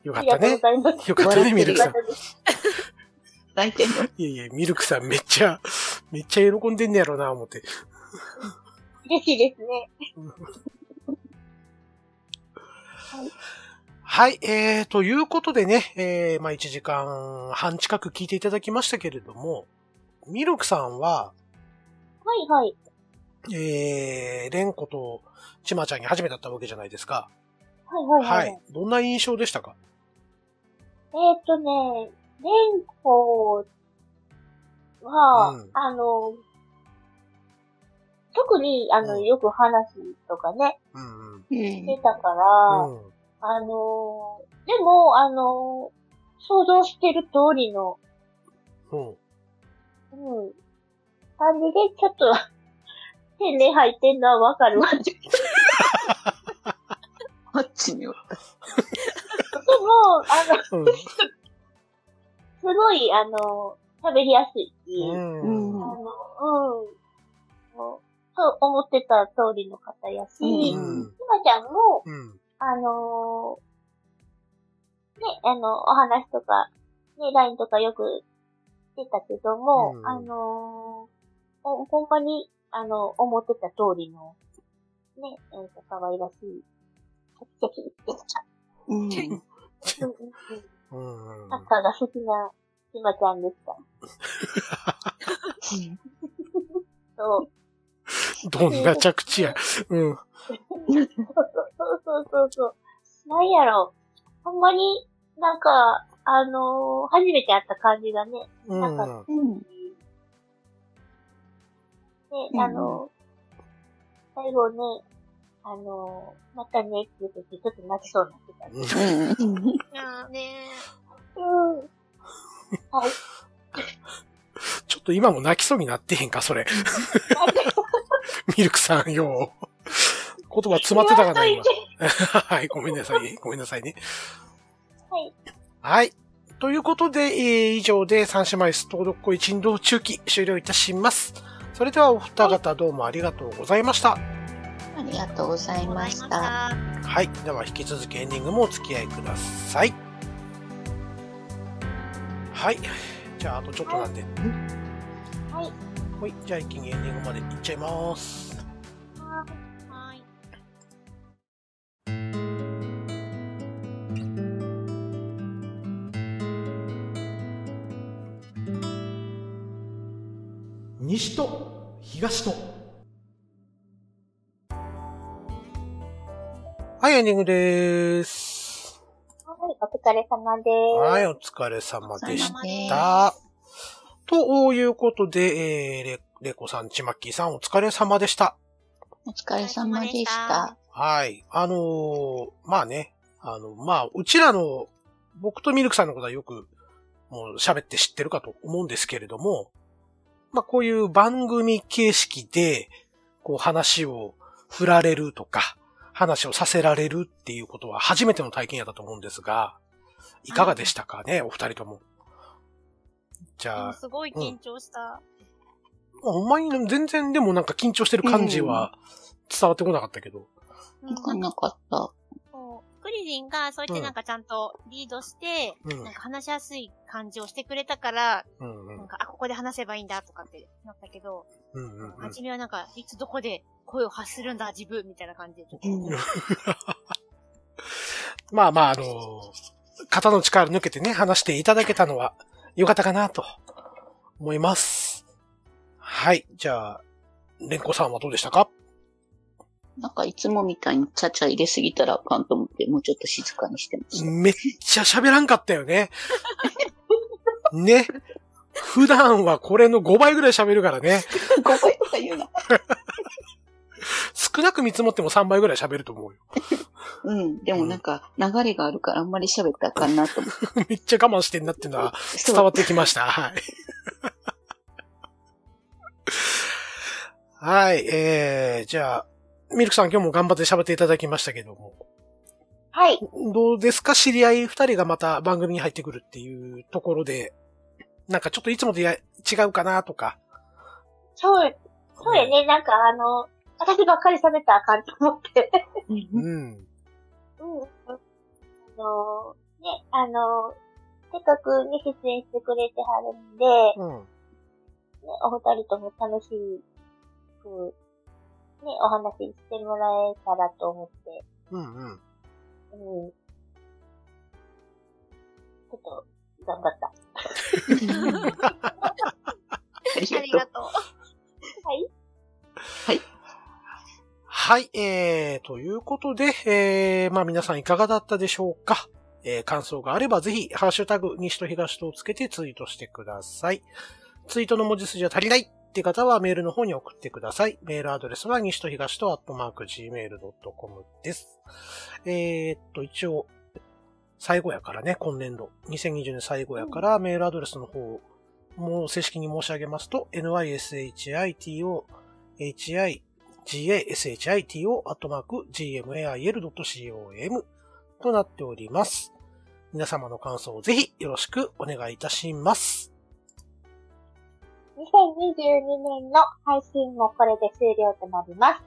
よかったね。よかったね、ミルクさん。泣いてんの？いやいや、ミルクさんめっちゃ、めっちゃ喜んでんねやろな、思って。嬉しいですね。はい、えー、ということでね、えー、まあ1時間半近く聞いていただきましたけれども、ミルクさんは、はいはい。えー、レンコとちまちゃんに初めてだったわけじゃないですか。はいはいは。はいい。どんな印象でしたか？えーっとね、レンコは、うんあの、特に、あの、うんよく話とかね、うんうん。うんしてたから、うん。あの、でも、あの、想像してる通りの、うん。うん、感じで、ちょっと、天然入ってんのはわかるわ。っちにおった。も、あの、うん。すごい、あの、喋りやすいし、う。あの、うん。そう思ってた通りの方やし、ひうんまちゃんも、うん。あのーね、あの、お話とか、ね、LINE とかよくしてたけども、うんあのーほほんまにあの、思ってた通りの、ね、えっ、と、可愛らしい、チャキチャキ言ってた。うん。うんサッカーが好きな、ひまちゃんでした。そう。どんな着地や。うん。そうそうそうそうそう。なんやろ。ほんまになんか、あのー初めて会った感じがね、うんなんかうん。ね、うんあの最後ね、あのまたねって言ってちょっと泣きそうになってた。ねうん。はい。ちょっと今も泣きそうになってへんか、それ。ミルクさんよ。言葉詰まってたかな、今。はい、ごめんなさい。ごめんなさいね。はい。はい。ということで、えー以上で三姉妹ストードッコイ珍道中期終了いたします。それではお二方どうもありがとうございました。ありがとうございました。はい。では引き続きエンディングもお付き合いください。はい。じゃあ、あとちょっとなんで。はい。はい。じゃあ一気にエンディングまでいっちゃいます。西と東とはい、エンディングでーす。はい、お疲れ様です。はい、お疲れ様でした。ということで、えー、レレコさん、ちまっきーさん、お疲れ様でした。お疲れ様でした。はい。あのーまあね、あの、まあ、うちらの、僕とミルクさんのことはよく、もう喋って知ってるかと思うんですけれども、まあ、こういう番組形式で、こう話を振られるとか、話をさせられるっていうことは初めての体験やったと思うんですが、いかがでしたかね、お二人とも？じゃあ、すごい緊張した。ほんまに全然でもなんか緊張してる感じは伝わってこなかったけど。うんわかんなかった。クリリンがそうやってなんかちゃんとリードして、うん。なんか話しやすい感じをしてくれたから、うんうん。なんか、あ、ここで話せばいいんだとかってなったけど、うんうんうん。初めはなんか、いつどこで声を発するんだ、自分、みたいな感じで、まあまあ、あの肩の力抜けてね、話していただけたのは良かったかなと思います。はい。じゃあ、レンコさんはどうでしたか？なんかいつもみたいにちゃちゃ入れすぎたらあかんと思って、もうちょっと静かにしてました。めっちゃ喋らんかったよね。ね。普段はこれの5倍ぐらい喋るからね。5倍とか言うな。少なく見積もっても3倍ぐらい喋ると思うよ。うん。でもなんか流れがあるからあんまり喋ったらあかんなと思って。めっちゃ我慢してんなっていうのは伝わってきました。はい。はい、えー、じゃあ、ミルクさん今日も頑張って喋っていただきましたけども。はい。どうですか？知り合い二人がまた番組に入ってくるっていうところで、なんかちょっといつもとや違うかなとか。そう、そうやね。なんかあの、私ばっかり喋ったらあかんと思って。うん。うん。あの、ね、あの、せっかくに出演してくれてはるんで、ね、うん。お二人とも楽しく、ね、お話ししてもらえたらと思って、うんうん。うん。ちょっと、頑張った。ありがとう。はい、えー、ということで、えー、まあ皆さんいかがだったでしょうか？えー、感想があればぜひ、ハッシュタグ、西と東とをつけてツイートしてください。ツイートの文字数じゃ足りないって方はメールの方に送ってください。メールアドレスは西と東とアットマーク gmail.com です。えー、っと、一応、最後やからね、今年度。2020年最後やから、メールアドレスの方、もう正式に申し上げますと、nyshito, hi, gashito, アットマーク gmail.com となっております。皆様の感想をぜひよろしくお願いいたします。2022年の配信もこれで終了となります。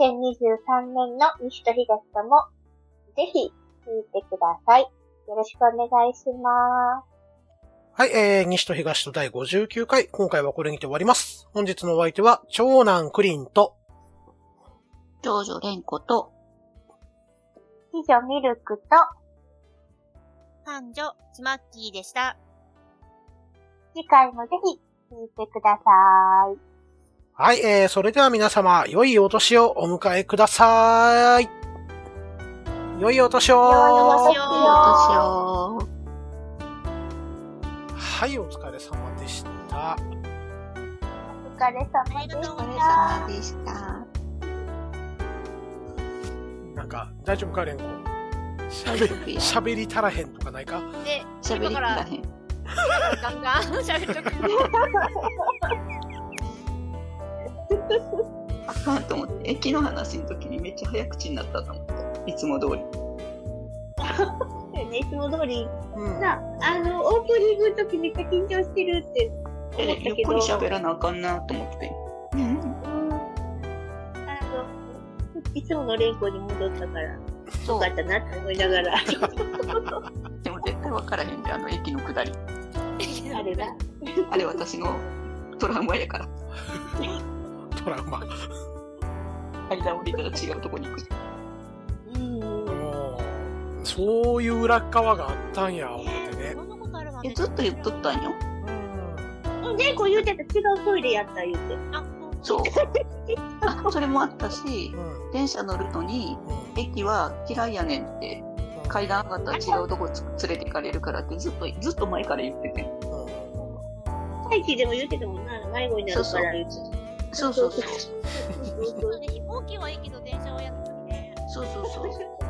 2023年の西と東とも、ぜひ聞いてください。よろしくお願いします。はい、えー、西と東と第59回、今回はこれにて終わります。本日のお相手は、長男クリンと、長女蓮子と、以上ミルクと、三女、ちまっきーでした。次回もぜひ聞いてください。はい、えー、それでは皆様、良いお年をお迎えください。良いお年を良いお年を。はい、お疲れ様でした。お疲れ様でしお疲れた。様でした。なんか、大丈夫か、レンコ。喋り足らへんとかないか？で、喋りき今からら、へん。ガンガン喋っとく。あかんと思って、駅の話の時にめっちゃ早口になったと思って。いつも通り。ね、いつも通り、うん。な、あの、オープニングの時めっちゃ緊張してるって思ったえゆっけど、くり喋らなあかんなと思って。うん。うんあの、いつもの連行に戻ったから、よそうか。ったなって思いながら、でも絶対分からへんで、あの駅の下り。あれだ。あれ私のトラウマやから。トラウマ。間降りたら違うとこに行く。うん。もうそういう裏側があったんや、思ってね。そんなことあるなんえ、て。ずっと言っとったんよ。うん。言うてた違うトイレやった言うて。あ、そう。あ、それもあったし、うん。電車乗るのに、うん。駅は嫌いやねんって、階段上がったら違うとこつ連れて行かれるからってずっと、ずっと前から言ってて。最近でも言うてたもんな、迷子になるから言うてそうそうそう。そうそうそうね、飛行機はいいけど電車は嫌だったね。そうそうそう。